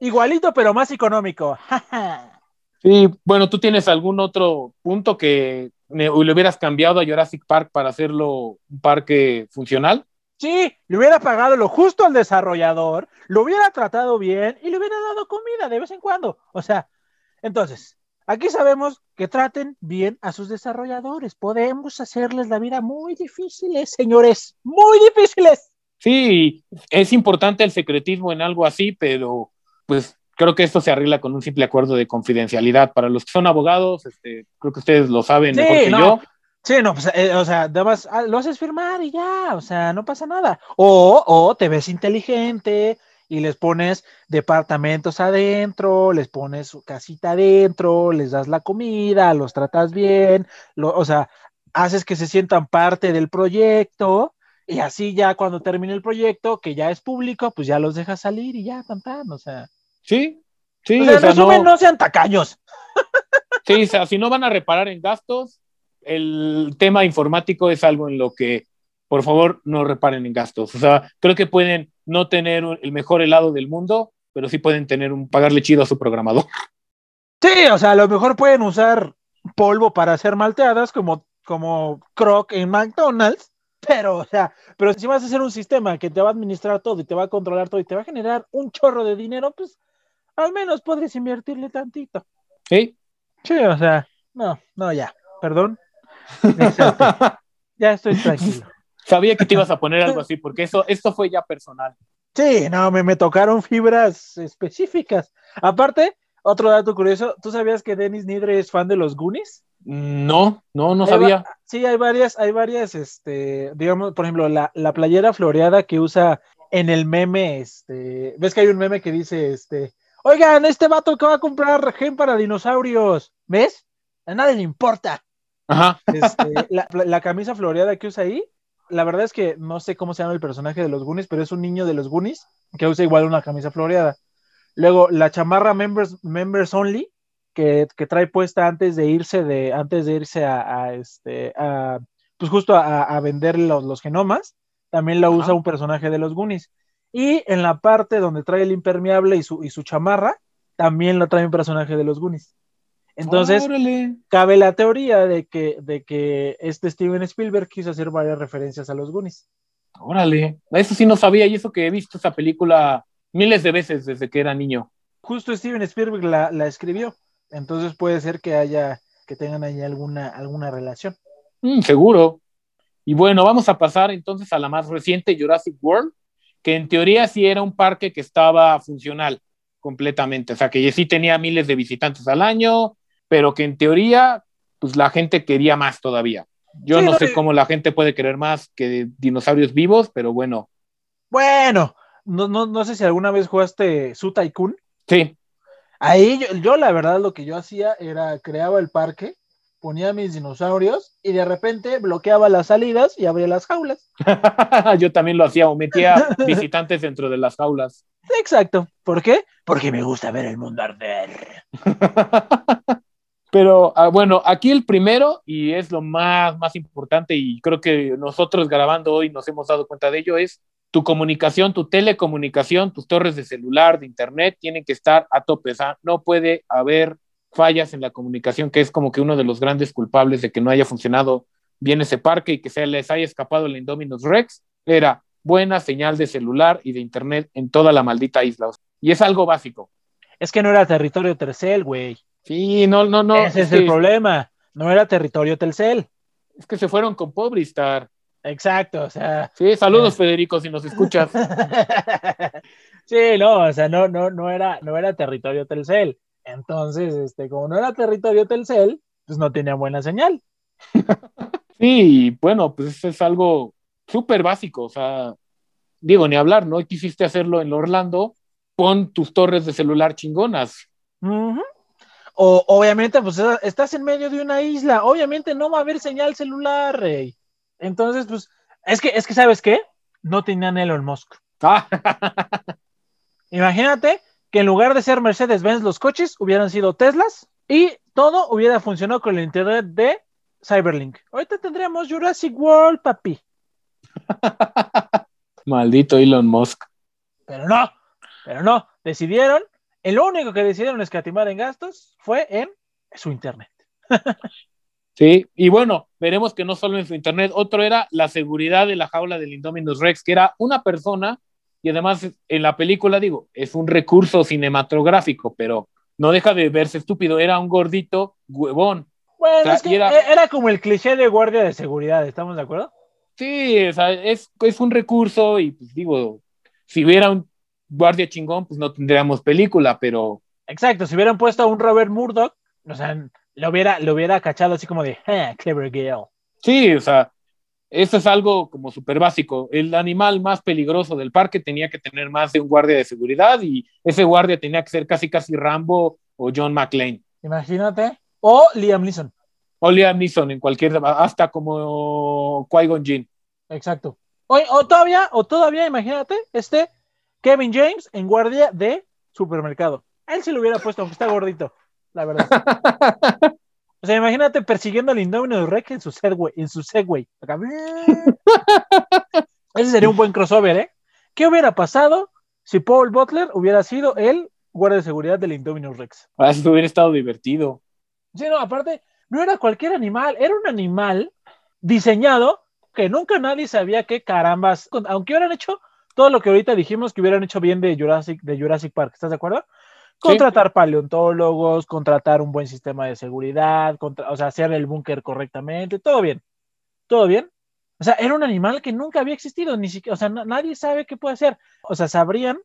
Igualito, pero más económico. sí, bueno, ¿tú tienes algún otro punto que le hubieras cambiado a Jurassic Park para hacerlo un parque funcional? Sí, le hubiera pagado lo justo al desarrollador, lo hubiera tratado bien y le hubiera dado comida de vez en cuando. O sea, entonces, Aquí sabemos que traten bien a sus desarrolladores. Podemos hacerles la vida muy difíciles, señores, muy difíciles. Sí, es importante el secretismo en algo así, pero pues creo que esto se arregla con un simple acuerdo de confidencialidad. Para los que son abogados, este, creo que ustedes lo saben mejor que yo. Sí, no, pues, eh, o sea, además, ah, lo haces firmar y ya, o sea, no pasa nada. O, o te ves inteligente, y les pones departamentos adentro, les pones su casita adentro, les das la comida, los tratas bien, o sea, haces que se sientan parte del proyecto y así ya cuando termine el proyecto, que ya es público, pues ya los dejas salir y ya, tan, tan, o sea. Sí, sí. O sea, en resumen, no... sean tacaños. Sí, o sea, si no van a reparar en gastos, el tema informático es algo en lo que, por favor, no reparen en gastos. O sea, creo que pueden no tener el mejor helado del mundo, pero sí pueden tener un pagarle chido a su programador. Sí, o sea, a lo mejor pueden usar polvo para hacer malteadas como, como Croc en McDonald's, pero, o sea, pero si vas a hacer un sistema que te va a administrar todo y te va a controlar todo y te va a generar un chorro de dinero, pues al menos podrías invertirle tantito. Sí. Sí, o sea, no, no, ya, perdón. ya estoy tranquilo. Sabía que te ibas a poner algo así, porque eso, esto fue ya personal. Sí, no, me, me tocaron fibras específicas. Aparte, otro dato curioso, ¿tú sabías que Dennis Nidre es fan de los Goonies? No, no, no sabía. Sí, hay varias, hay varias, este, digamos, por ejemplo, la, la, playera floreada que usa en el meme, este, ves que hay un meme que dice, este, oigan, este vato que va a comprar gen para dinosaurios, ¿ves? A nadie le importa. Ajá. Este, la, la, camisa floreada que usa ahí la verdad es que no sé cómo se llama el personaje de los Goonies, pero es un niño de los Goonies que usa igual una camisa floreada. Luego, la chamarra Members, members Only, que, trae puesta antes de irse de, antes de irse a, este, pues justo a, vender los, genomas, también la usa un personaje de los Goonies. Y en la parte donde trae el impermeable y su, y su chamarra, también la trae un personaje de los Goonies. Entonces, cabe la teoría de que, de que este Steven Spielberg quiso hacer varias referencias a los Goonies. Órale, eso sí no sabía y eso que he visto esa película miles de veces desde que era niño. justo Steven Spielberg la, la escribió. Entonces puede ser que haya, que tengan ahí alguna, alguna relación. Mm, seguro. Y bueno, vamos a pasar entonces a la más reciente, Jurassic World, que en teoría sí era un parque que estaba funcional completamente, o sea, que sí tenía miles de visitantes al año, pero que en teoría, pues la gente quería más todavía. Yo Sí, no no, sé cómo la gente puede querer más que dinosaurios vivos, pero bueno, Bueno, no, no, no sé si alguna vez jugaste Su Tycoon. sí. Ahí yo, yo, la verdad lo que yo hacía era creaba el parque, ponía mis dinosaurios y de repente bloqueaba las salidas y abría las jaulas. Yo también lo hacía, o metía visitantes dentro de las jaulas. Exacto. ¿Por qué? Porque me gusta ver el mundo arder. Pero ah, bueno, aquí el primero, y es lo más, más importante, y creo que nosotros grabando hoy nos hemos dado cuenta de ello, es tu comunicación, tu telecomunicación, tus torres de celular, de internet, tienen que estar a tope. No puede haber fallas en la comunicación, que es como que uno de los grandes culpables de que no haya funcionado bien ese parque y que se les haya escapado el Indominus Rex, era buena señal de celular y de internet en toda la maldita isla. Y es algo básico. Es que no era territorio Telcel, güey. Sí, no, no, no. Ese es, que- el problema. No era territorio Telcel. Es que se fueron con Pobristar. Exacto, o sea. Sí, saludos, Federico, si nos escuchas. sí, no, o sea, no, no, no era, no era territorio Telcel. Entonces, este, como no era territorio Telcel, pues no tenía buena señal. Sí, bueno, pues eso es algo súper básico. O sea, digo, ni hablar, ¿no? Quisiste hacerlo en Orlando, pon tus torres de celular chingonas. O obviamente, pues estás en medio de una isla, obviamente no va a haber señal celular, rey. Entonces, pues, es que, es que, ¿sabes qué? No tenían Elon Musk. Ah, Imagínate que en lugar de ser Mercedes-Benz los coches hubieran sido Teslas y todo hubiera funcionado con el internet de Cyberlink. Ahorita tendríamos Jurassic World, papi. maldito Elon Musk. Pero no, pero no. Decidieron, el único que decidieron escatimar en gastos fue en su internet. Sí, y bueno, veremos que no solo en su internet, otro era la seguridad de la jaula del Indominus Rex, que era una persona, y además en la película, digo, es un recurso cinematográfico, pero no deja de verse estúpido, era un gordito huevón. Bueno, O sea, es que y era- era... era como el cliché de guardia de seguridad, ¿estamos de acuerdo? Sí, o sea, es, es un recurso y pues digo, si hubiera un guardia chingón, pues no tendríamos película, pero Exacto, si hubieran puesto a un Robert Murdoch, o sea, lo hubiera, lo hubiera cachado así como de, "Ah, clever girl. sí, o sea, eso es algo como súper básico. El animal más peligroso del parque tenía que tener más de un guardia de seguridad y ese guardia tenía que ser casi casi Rambo o John McClane. Imagínate. O Liam Neeson. O Liam Neeson en cualquier, hasta como Qui-Gon Jinn. Exacto. O, o todavía, o todavía, imagínate, este Kevin James en guardia de supermercado. A él se lo hubiera puesto, aunque está gordito, la verdad. O sea, imagínate persiguiendo al Indominus Rex en su Segway, en su Segway. Acá. Ese sería un buen crossover, ¿eh? ¿Qué hubiera pasado si Paul Butler hubiera sido el guardia de seguridad del Indominus Rex? Ah, Eso hubiera estado divertido. Sí, no, aparte, no era cualquier animal, era un animal diseñado que nunca nadie sabía qué carambas, aunque hubieran hecho todo lo que ahorita dijimos que hubieran hecho bien de Jurassic, de Jurassic Park, ¿estás de acuerdo? Contratar paleontólogos, contratar un buen sistema de seguridad, contra, o sea, hacer el búnker correctamente, todo bien, todo bien. O sea, era un animal que nunca había existido, ni siquiera, o sea, na- nadie sabe qué puede hacer. O sea, sabrían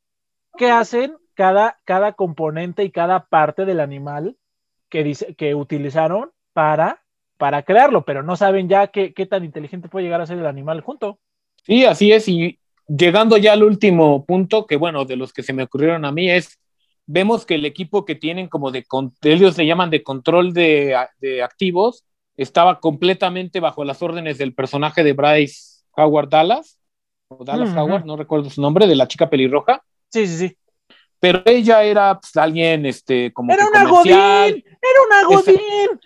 qué hacen cada, cada componente y cada parte del animal que, dice, que utilizaron para, para crearlo, pero no saben ya qué, qué tan inteligente puede llegar a ser el animal junto. Sí, así es. Y llegando ya al último punto, que bueno, de los que se me ocurrieron a mí, es, vemos que el equipo que tienen como de, ellos le llaman de control de, de activos, estaba completamente bajo las órdenes del personaje de Bryce Howard Dallas, o Dallas Ujú. Howard, no recuerdo su nombre, de la chica pelirroja, Sí, sí, sí. pero ella era pues, alguien, este, como Era que una comercial. godín, era una Esa- godín.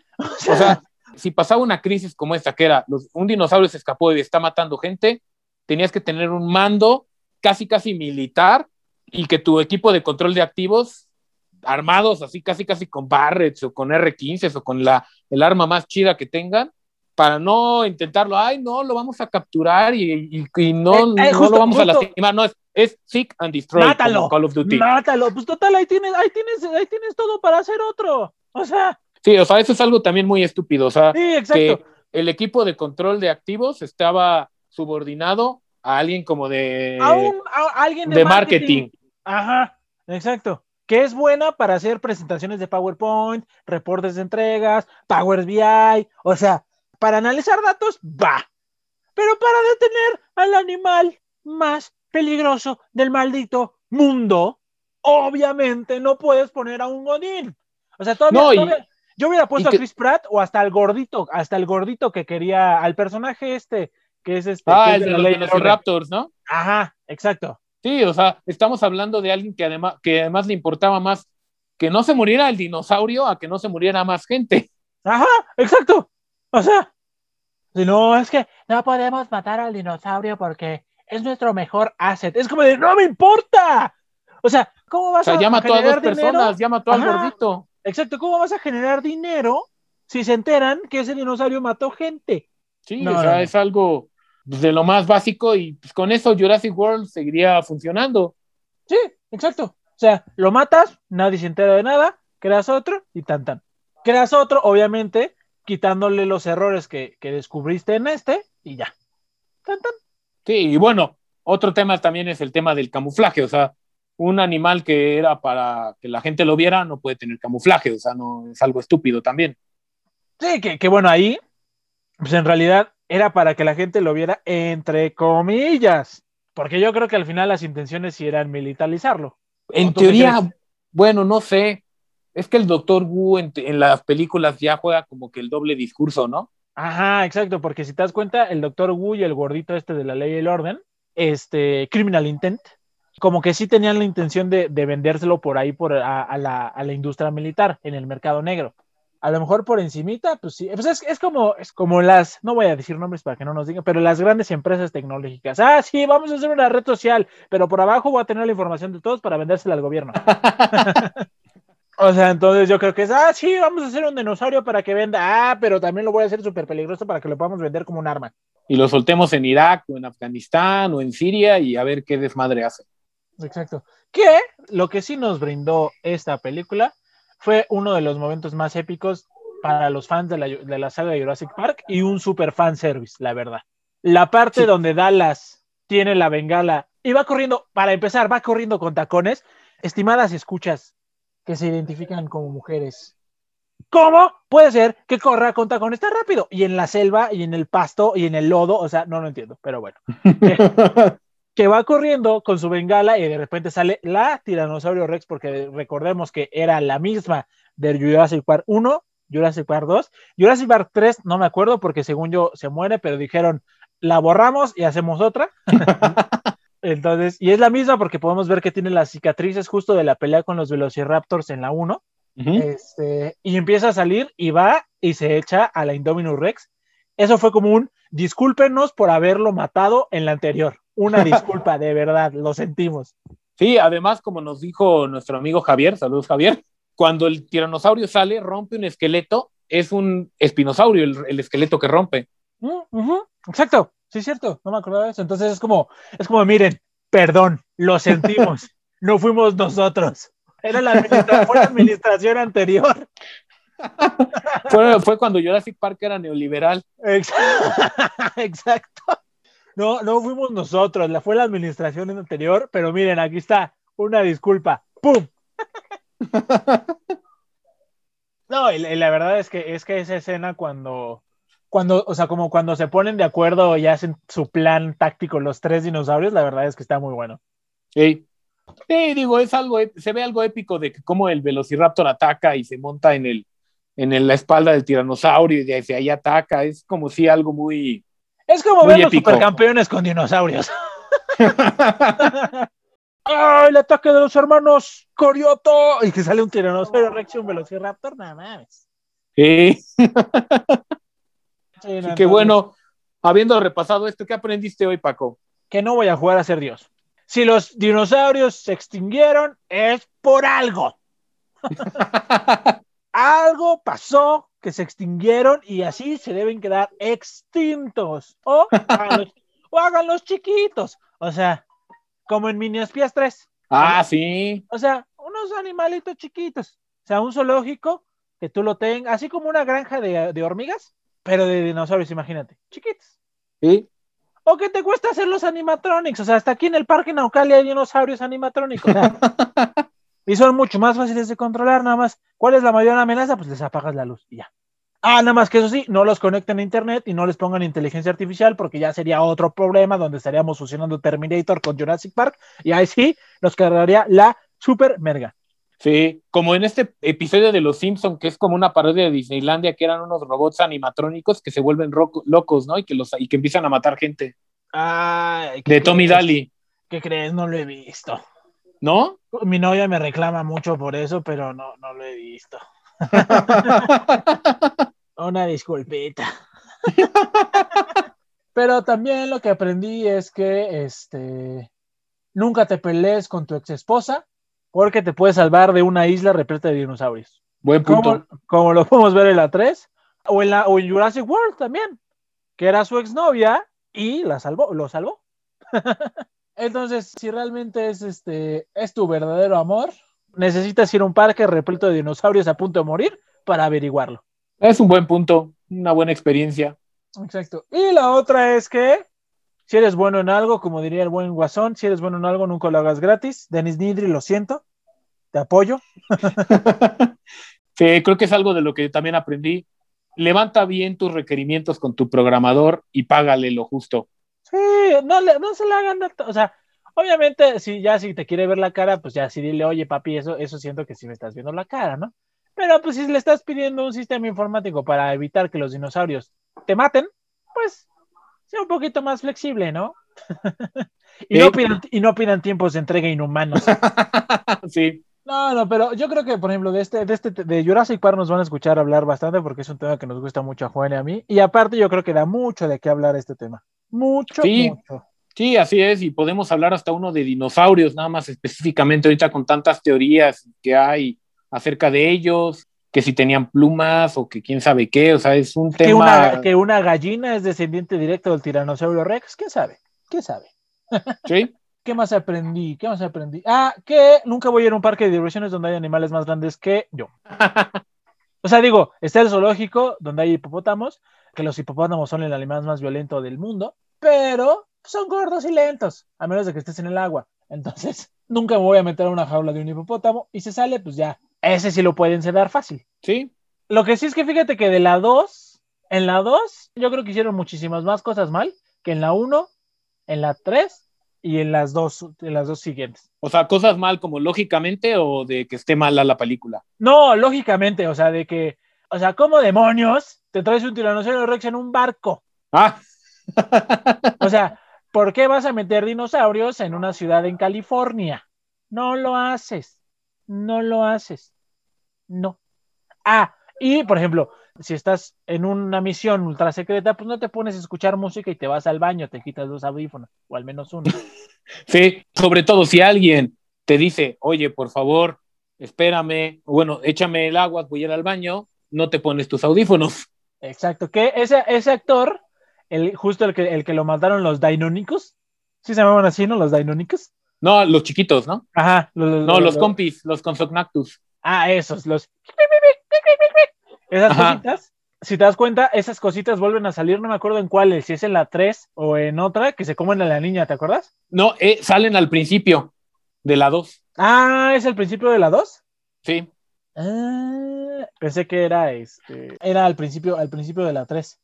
O sea, si pasaba una crisis como esta, que era los- un dinosaurio se escapó y está matando gente, tenías que tener un mando casi, casi militar y que tu equipo de control de activos armados así, casi, casi con Barretts o con R15 o con la, el arma más chida que tengan, para no intentarlo, ay, no, lo vamos a capturar y, y- y no, Eh, eh, no lo vamos a lastimar. No, es, es Seek and Destroy. Mátalo. Call of Duty. Mátalo. Pues total, ahí tienes, ahí tienes, ahí tienes todo para hacer otro. O sea, Sí, o sea, eso es algo también muy estúpido. O sea, sí, exacto. que el equipo de control de activos estaba subordinado a alguien como de, a, un, a alguien de, de marketing. Ajá, exacto. Que es buena para hacer presentaciones de PowerPoint, reportes de entregas, Power BI, o sea, para analizar datos, va. Pero para detener al animal más peligroso del maldito mundo, obviamente no puedes poner a un Godín. O sea, todavía, No, y- todavía- yo hubiera puesto que- a Chris Pratt o hasta el gordito, hasta el gordito que quería, al personaje este, que es este. Ah, es el de los. Velociraptors, ¿no? Ajá, exacto. Sí, o sea, estamos hablando de alguien que además, que además le importaba más que no se muriera el dinosaurio a que no se muriera más gente. Ajá, exacto. O sea, si no, es que no podemos matar al dinosaurio porque es nuestro mejor asset. Es como de, no me importa. O sea, ¿cómo O vas sea, a ya mató a dos generar dinero? personas, ya mató al gordito. Exacto, ¿cómo vas a generar dinero si se enteran que ese dinosaurio mató gente? Sí, No, o sea, no, no. es algo de lo más básico y pues, con eso Jurassic World seguiría funcionando. Sí, exacto. O sea, lo matas, nadie se entera de nada, creas otro y tan tan. Creas otro, obviamente, quitándole los errores que, que descubriste en este y ya. Tan tan. Sí, y bueno, otro tema también es el tema del camuflaje, o sea, un animal que era para que la gente lo viera no puede tener camuflaje, o sea, no es algo estúpido también. Sí, que, que bueno, ahí, pues en realidad era para que la gente lo viera entre comillas. Porque yo creo que al final las intenciones sí eran militarizarlo. En ¿O tú qué teoría, bueno, no sé, es que el Doctor Wu en, en las películas ya juega como que el doble discurso, ¿no? Ajá, exacto, porque si te das cuenta, el doctor Wu y el gordito este de la ley y el orden, este, Criminal Intent, como que sí tenían la intención de, de vendérselo por ahí por, a, a la, a la industria militar, en el mercado negro. A lo mejor por encimita, pues sí, pues es, es como, es como las, no voy a decir nombres para que no nos digan, pero las grandes empresas tecnológicas. Ah, sí, vamos a hacer una red social, pero por abajo voy a tener la información de todos para vendérsela al gobierno. O sea, entonces yo creo que es, ah, sí, vamos a hacer un dinosaurio para que venda. Ah, pero también lo voy a hacer súper peligroso para que lo podamos vender como un arma. Y lo soltemos en Irak o en Afganistán o en Siria y a ver qué desmadre hace. Exacto. Que lo que sí nos brindó esta película fue uno de los momentos más épicos para los fans de la, de la saga de Jurassic Park y un super fan service, la verdad. La parte Sí. donde Dallas tiene la bengala y va corriendo, para empezar, va corriendo con tacones. Estimadas escuchas que se identifican como mujeres. ¿Cómo puede ser que corra con tacones tan rápido? Y en la selva, y en el pasto, y en el lodo, o sea, no lo entiendo, pero bueno. que va corriendo con su bengala y de repente sale la Tiranosaurio Rex, porque recordemos que era la misma de Jurassic Park 1, Jurassic Park 2, Jurassic Park 3, no me acuerdo porque según yo se muere, pero dijeron, la borramos y hacemos otra. Entonces, y es la misma porque podemos ver que tiene las cicatrices justo de la pelea con los Velociraptors en la 1. Ujú. Este, y empieza a salir y va y se echa a la Indominus Rex. Eso fue como un discúlpenos por haberlo matado en la anterior. Una disculpa, de verdad, lo sentimos. Sí, además, como nos dijo nuestro amigo Javier, saludos Javier, cuando el tiranosaurio sale, rompe un esqueleto, es un espinosaurio el, el esqueleto que rompe. Ujú, Exacto, sí es cierto, no me acordaba de eso. Entonces es como, es como, miren, perdón, lo sentimos, no fuimos nosotros. Era la, administra- fue la administración anterior. Fue, fue cuando Jurassic Park era neoliberal. Ex- Exacto. No, no fuimos nosotros, la fue la administración anterior, pero miren, aquí está, una disculpa. ¡Pum! No, y, la- y la verdad es que es que esa escena cuando, cuando, o sea, como cuando se ponen de acuerdo y hacen su plan táctico los tres dinosaurios, la verdad es que está muy bueno. Sí. Sí, digo, es algo, se ve algo épico de que cómo el Velociraptor ataca y se monta en el, en el- la espalda del tiranosaurio y de ahí ataca. Es como si algo muy. Es como Muy ver los épico. supercampeones con dinosaurios. ¡Ay, el ataque de los hermanos Corioto! Y que sale un tiranosaurio Rex y un velociraptor, nada más. Sí. Sí, no, que bueno, habiendo repasado esto, ¿qué aprendiste hoy, Paco? Que no voy a jugar a ser Dios. Si los dinosaurios se extinguieron, es por algo. Algo pasó que se extinguieron y así se deben quedar extintos. O háganlos, o háganlos chiquitos. O sea, como en Mini Espías 3. Ah, sí. O sea, unos animalitos chiquitos. O sea, un zoológico que tú lo tengas, así como una granja de, de hormigas, pero de dinosaurios, imagínate, chiquitos. Sí. ¿O qué te cuesta hacer los animatronics? O sea, hasta aquí en el parque Naucali hay dinosaurios animatrónicos. o sea, y son mucho más fáciles de controlar, nada más. ¿Cuál es la mayor amenaza? Pues les apagas la luz y ya. Ah, nada más que eso sí, no los conecten a internet y no les pongan inteligencia artificial porque ya sería otro problema donde estaríamos fusionando Terminator con Jurassic Park y ahí sí nos cargaría la super merga. Sí, como en este episodio de Los Simpson que es como una parodia de Disneylandia, que eran unos robots animatrónicos que se vuelven locos, ¿no? Y que, los, y que empiezan a matar gente. Ay, ¿qué De Tommy? Daly, ¿Qué crees? No lo he visto. ¿No? Mi novia me reclama mucho por eso, pero no, no lo he visto. Una disculpita. Pero también lo que aprendí es que este nunca te pelees con tu ex esposa porque te puede salvar de una isla repleta de dinosaurios. Buen punto. Como, como lo podemos ver en la 3 o en la o en Jurassic World también, que era su exnovia y la salvó, lo salvó. Entonces, si realmente es este es tu verdadero amor, necesitas ir a un parque repleto de dinosaurios a punto de morir para averiguarlo. Es un buen punto, una buena experiencia. Exacto. Y la otra es que si eres bueno en algo, como diría el buen Guasón, si eres bueno en algo, nunca lo hagas gratis. Denis Nidri, lo siento, te apoyo. Sí, creo que es algo de lo que también aprendí. Levanta bien tus requerimientos con tu programador y págale lo justo. Sí, no, le- no se le hagan, o sea, obviamente, si ya si te quiere ver la cara, pues ya sí dile, oye papi, eso, eso siento que sí me estás viendo la cara, ¿no? Pero pues si le estás pidiendo un sistema informático para evitar que los dinosaurios te maten, pues sea un poquito más flexible, ¿no? y, no pidan, y no pidan tiempos de entrega inhumanos. sí, No, no, pero yo creo que, por ejemplo, de este, de este, de Jurassic Park nos van a escuchar hablar bastante porque es un tema que nos gusta mucho a Juan y a mí. Y aparte yo creo que da mucho de qué hablar este tema. Mucho, Sí. mucho. sí, así es. Y podemos hablar hasta uno de dinosaurios, nada más específicamente ahorita con tantas teorías que hay acerca de ellos, que si tenían plumas o que quién sabe qué. O sea, es un Que tema. una, que una gallina es descendiente directo del tiranosaurio Rex, ¿quién sabe? ¿Quién sabe? Sí, ¿Qué más aprendí? ¿Qué más aprendí? Ah, que nunca voy a ir a un parque de diversiones donde hay animales más grandes que yo. O sea, digo, está el zoológico donde hay hipopótamos, que los hipopótamos son el animal más violento del mundo, pero son gordos y lentos, a menos de que estés en el agua. Entonces, nunca me voy a meter a una jaula de un hipopótamo y se sale, pues ya, ese sí lo pueden sedar fácil. sí. Lo que sí es que fíjate que de la 2, en la 2, yo creo que hicieron muchísimas más cosas mal que en la 1, en la 3 y en las dos, en las dos siguientes. O sea, cosas mal como lógicamente o de que esté mala la película. No, lógicamente, o sea, de que, o sea, ¿cómo demonios te traes un tiranosaurio rex en un barco? Ah, O sea, ¿por qué vas a meter dinosaurios en una ciudad en California? No lo haces. No lo haces. No. Ah, y por ejemplo, si estás en una misión ultra secreta, pues no te pones a escuchar música y te vas al baño, te quitas dos audífonos, o al menos uno. sí, sobre todo si alguien te dice, oye, por favor, espérame, bueno, échame el agua, voy a ir al baño, no te pones tus audífonos. Exacto, que ese, ese actor, el, justo el que, el que lo mataron los Deinónicos, ¿sí se llamaban así, no? Los Deinónicos. No, los chiquitos, ¿no? Ajá. Los, No, los compis, los consognactus. Ah, esos, los. Esas Ajá. cositas. Si te das cuenta, esas cositas vuelven a salir, no me acuerdo en cuál, si es en la 3 o en otra, que se comen a la niña, ¿te acuerdas? No, eh, salen al principio de la 2. Ah, es el principio de la 2. Sí, Ah, pensé que era este. Era al principio, al principio de la 3.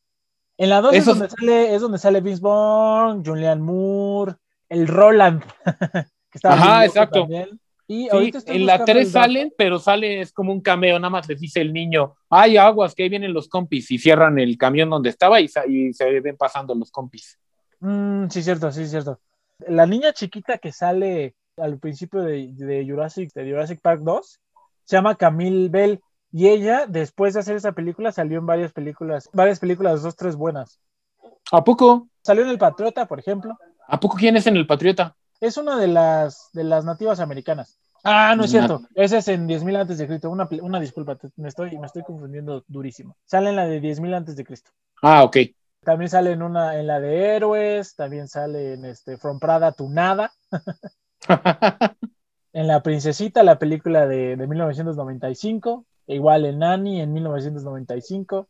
En la 2 es donde sale, es donde sale Vince Vaughn, Julian Moore, el Roland. que Ajá, exacto. también. Y sí, en la buscando 3 el dato. salen, pero sale, es como un cameo, nada más les dice el niño, ay, aguas, que ahí vienen los compis, y cierran el camión donde estaba y se ven pasando los compis. Mm, sí, cierto, sí, cierto. La niña chiquita que sale al principio de, de Jurassic, de Jurassic Park 2 se llama Camille Bell y ella, después de hacer esa película, salió en varias películas, varias películas, dos, tres buenas. ¿A poco? Salió en El Patriota, por ejemplo. ¿A poco quién es en el Patriota? Es una de las, de las nativas americanas. Ah, no es cierto. Ese es en 10.000 antes de Cristo. Una, una disculpa, te- me estoy, me estoy confundiendo durísimo. Sale en la de 10.000 antes de Cristo. Ah, ok. También sale en una, en la de Héroes, también sale en este From Prada to Nada. en La Princesita, la película de, de 1995. Igual en Annie en 1995.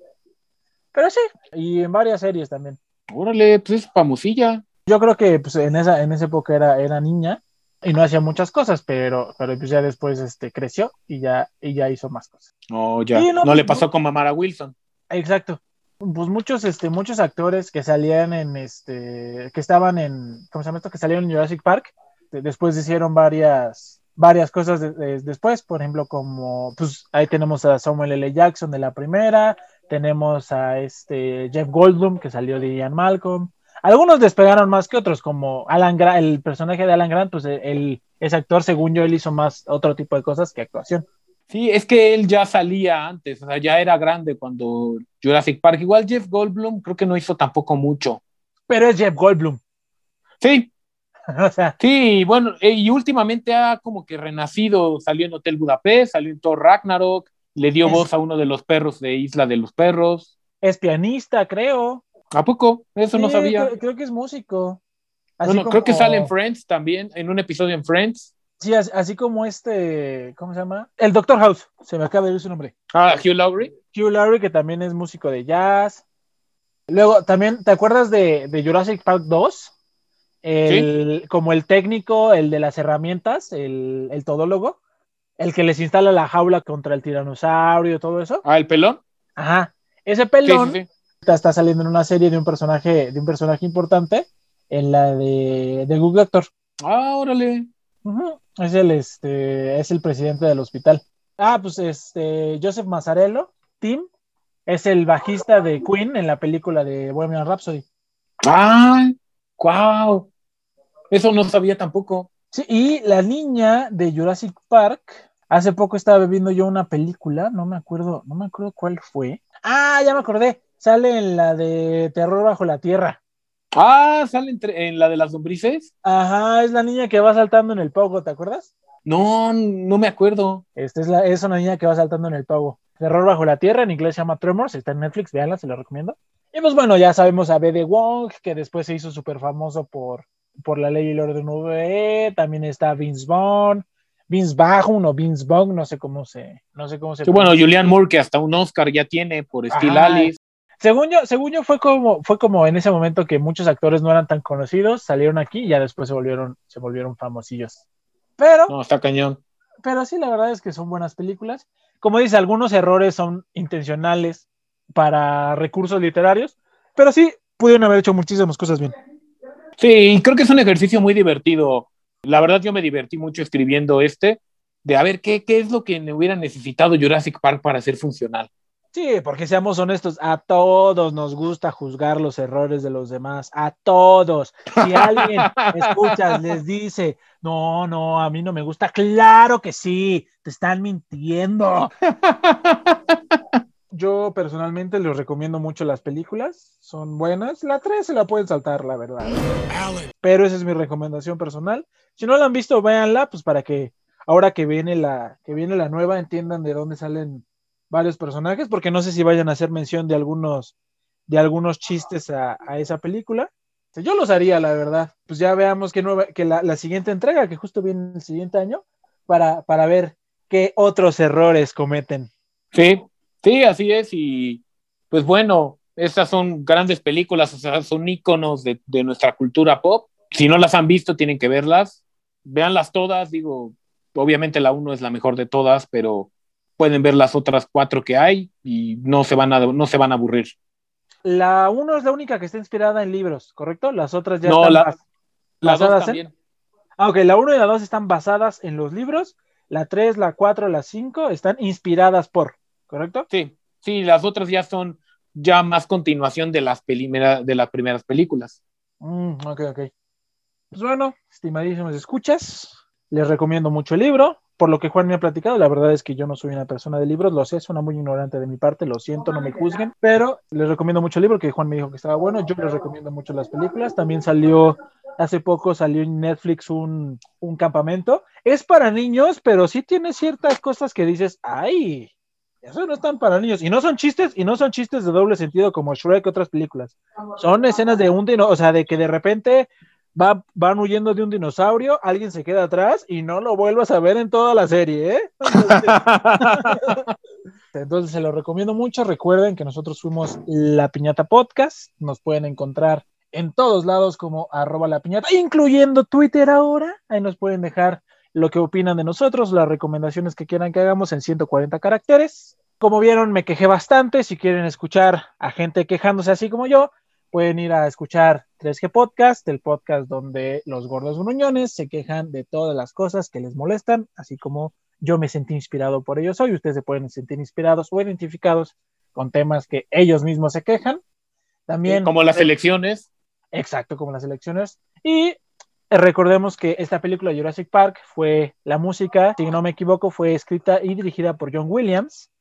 Pero sí, y en varias series también. Órale, pues es famosilla. Yo creo que pues, en, esa, en esa época era, era niña y no hacía muchas cosas, pero, pero pues ya después este, creció y ya, y ya hizo más cosas. Oh, ya. Sí, no, no, pues, le pasó no. como a Mara Wilson. Exacto. Pues muchos, este, muchos actores que salían en este, que estaban en, ¿cómo se llama esto? Que salieron en Jurassic Park, de- después hicieron varias, varias cosas de- de- después, por ejemplo, como, pues ahí tenemos a Samuel L. Jackson de la primera, tenemos a este Jeff Goldblum que salió de Ian Malcolm. Algunos despegaron más que otros, como Alan Grant, el personaje de Alan Grant, pues él, ese actor, según yo, él hizo más otro tipo de cosas que actuación. Sí, es que él ya salía antes, o sea, ya era grande cuando Jurassic Park. Igual Jeff Goldblum creo que no hizo tampoco mucho. Pero es Jeff Goldblum. Sí, o sea, sí, bueno, eh, y últimamente ha como que renacido, salió en Hotel Budapest, salió en Thor Ragnarok, le dio Es- voz a uno de los perros de Isla de los Perros. es pianista, creo. ¿A poco? Eso no sabía. Creo, creo que es músico. Así Bueno, creo que sale en Friends también, en un episodio en Friends. Sí, as- así, como este, ¿cómo se llama? El Doctor House, se me acaba de ir su nombre. Ah, Hugh Laurie. Hugh Laurie, que también es músico de jazz. Luego, también, ¿te acuerdas de, de Jurassic Park 2? El, Como el técnico, el de las herramientas, el, el todólogo, el que les instala la jaula contra el tiranosaurio, todo eso. Ah, el pelón. Ajá. Ese pelón sí, sí. está, está saliendo en una serie de un personaje, de un personaje importante, en la de, de Google Doctor. Ah, órale. Es el este es el presidente del hospital. Ah, pues este Joseph Mazzarello, Tim, es el bajista de Queen en la película de Bohemian Rhapsody. Ah, wow. Eso no sabía tampoco. Sí, y la niña de Jurassic Park, hace poco estaba viendo yo una película, no me acuerdo, no me acuerdo cuál fue. Ah, ya me acordé, sale en la de Terror bajo la tierra. Ah, sale entre- en la de las lombrices. Ajá, es la niña que va saltando en el pogo, ¿te acuerdas? No, no me acuerdo. Esta es, la, es una niña que va saltando en el pogo. Terror bajo la tierra, en inglés se llama Tremors, está en Netflix, véanla, se la recomiendo. Y pues bueno, ya sabemos a B.D. Wong, que después se hizo súper famoso por, por La Ley y el Orden V, también está Vince Vaughn, Vince Vaughn o Vince Vaughn, no sé cómo se, no sé cómo se Sí, bueno. Julian Moore, que hasta un Oscar ya tiene por Steel. Alice. Según yo, según yo fue como, fue como en ese momento que muchos actores no eran tan conocidos, salieron aquí y ya después se volvieron, se volvieron famosillos. Pero, No, está cañón. pero sí, la verdad es que son buenas películas. Como dice, algunos errores son intencionales para recursos literarios, pero sí pudieron haber hecho muchísimas cosas bien. Sí, creo que es un ejercicio muy divertido. La verdad, yo me divertí mucho escribiendo este, de a ver qué, qué es lo que me hubiera necesitado Jurassic Park para ser funcional. Sí, porque seamos honestos, a todos nos gusta juzgar los errores de los demás, a todos. Si alguien escuchas, les dice, no, no, a mí no me gusta, claro que sí, te están mintiendo. Yo personalmente les recomiendo mucho las películas, son buenas. La 3 se la pueden saltar, la verdad. Pero esa es mi recomendación personal. Si no la han visto, véanla, pues para que ahora que viene la, que viene la nueva entiendan de dónde salen varios personajes, porque no sé si vayan a hacer mención de algunos, de algunos chistes a, a esa película. Yo los haría, la verdad. Pues ya veamos que, nueva, que la, la siguiente entrega, que justo viene el siguiente año, para, para ver qué otros errores cometen. Sí, sí, así es. Y pues bueno, estas son grandes películas, o sea, son íconos de, de nuestra cultura pop. Si no las han visto, tienen que verlas. Véanlas todas, digo, obviamente la uno es la mejor de todas, pero pueden ver las otras cuatro que hay y no se van a, no se van a aburrir. La 1 es la única que está inspirada en libros, ¿correcto? Las otras ya No, están la- bas- La dos basadas en- también. Ah, ok, la 1 y la 2 están basadas en los libros, la 3, la 4, la 5 están inspiradas por, ¿correcto? Sí, sí, las otras ya son ya más continuación de las, de las primeras películas. Mm, ok, ok. Pues bueno, estimadísimos escuchas, les recomiendo mucho el libro. Por lo que Juan me ha platicado, la verdad es que yo no soy una persona de libros, lo sé, suena muy ignorante de mi parte, lo siento, no me juzguen, pero les recomiendo mucho el libro, que Juan me dijo que estaba bueno, yo les recomiendo mucho las películas, también salió, hace poco salió en Netflix un, un campamento, es para niños, pero sí tiene ciertas cosas que dices, ay, Eso no están para niños. Y no son chistes, y no son chistes de doble sentido como Shrek y otras películas. Son escenas de un dino, o sea, de que de repente va, van huyendo de un dinosaurio, alguien se queda atrás y no lo vuelvas a ver en toda la serie, ¿eh? Entonces se lo recomiendo mucho. Recuerden que nosotros fuimos La Piñata Podcast. Nos pueden encontrar en todos lados como arroba la piñata, incluyendo Twitter ahora. Ahí nos pueden dejar lo que opinan de nosotros, las recomendaciones que quieran que hagamos en 140 caracteres. Como vieron, me quejé bastante. Si quieren escuchar a gente quejándose así como yo, pueden ir a escuchar 3G Podcast, el podcast donde los gordos gruñones se quejan de todas las cosas que les molestan, así como yo me sentí inspirado por ellos hoy. Ustedes se pueden sentir inspirados o identificados con temas que ellos mismos se quejan. También. Como las elecciones. Exacto, como las elecciones. Y recordemos que esta película Jurassic Park fue la música, si no me equivoco, fue escrita y dirigida por John Williams,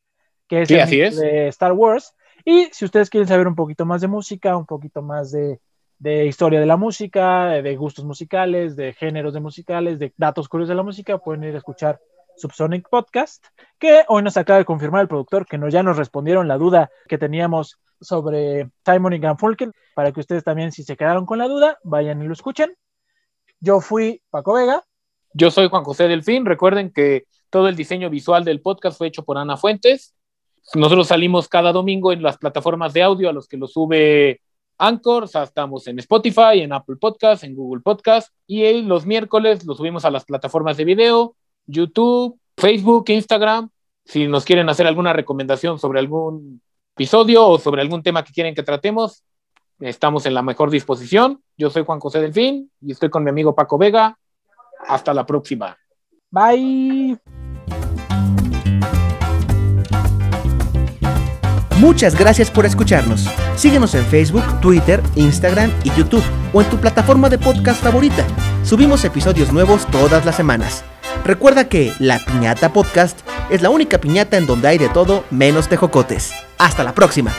que es, de Star Wars. Y si ustedes quieren saber un poquito más de música, un poquito más de, de historia de la música, de gustos musicales, de géneros de musicales, de datos curiosos de la música, pueden ir a escuchar Subsonic Podcast, que hoy nos acaba de confirmar el productor que ya nos respondieron la duda que teníamos sobre Simon y Fulken, para que ustedes también, si se quedaron con la duda, vayan y lo escuchen. Yo fui Paco Vega. Yo soy Juan José Delfín. Recuerden que todo el diseño visual del podcast fue hecho por Ana Fuentes. Nosotros salimos cada domingo en las plataformas de audio a los que lo sube Anchor, estamos en Spotify, en Apple Podcast, en Google Podcast y los miércoles lo subimos a las plataformas de video, YouTube, Facebook, Instagram. Si nos quieren hacer alguna recomendación sobre algún episodio o sobre algún tema que quieren que tratemos, estamos en la mejor disposición. Yo soy Juan José Delfín y estoy con mi amigo Paco Vega. Hasta la próxima. Bye. Muchas gracias por escucharnos. Síguenos en Facebook, Twitter, Instagram y YouTube o en tu plataforma de podcast favorita. Subimos episodios nuevos todas las semanas. Recuerda que La Piñata Podcast es la única piñata en donde hay de todo menos tejocotes. Hasta la próxima.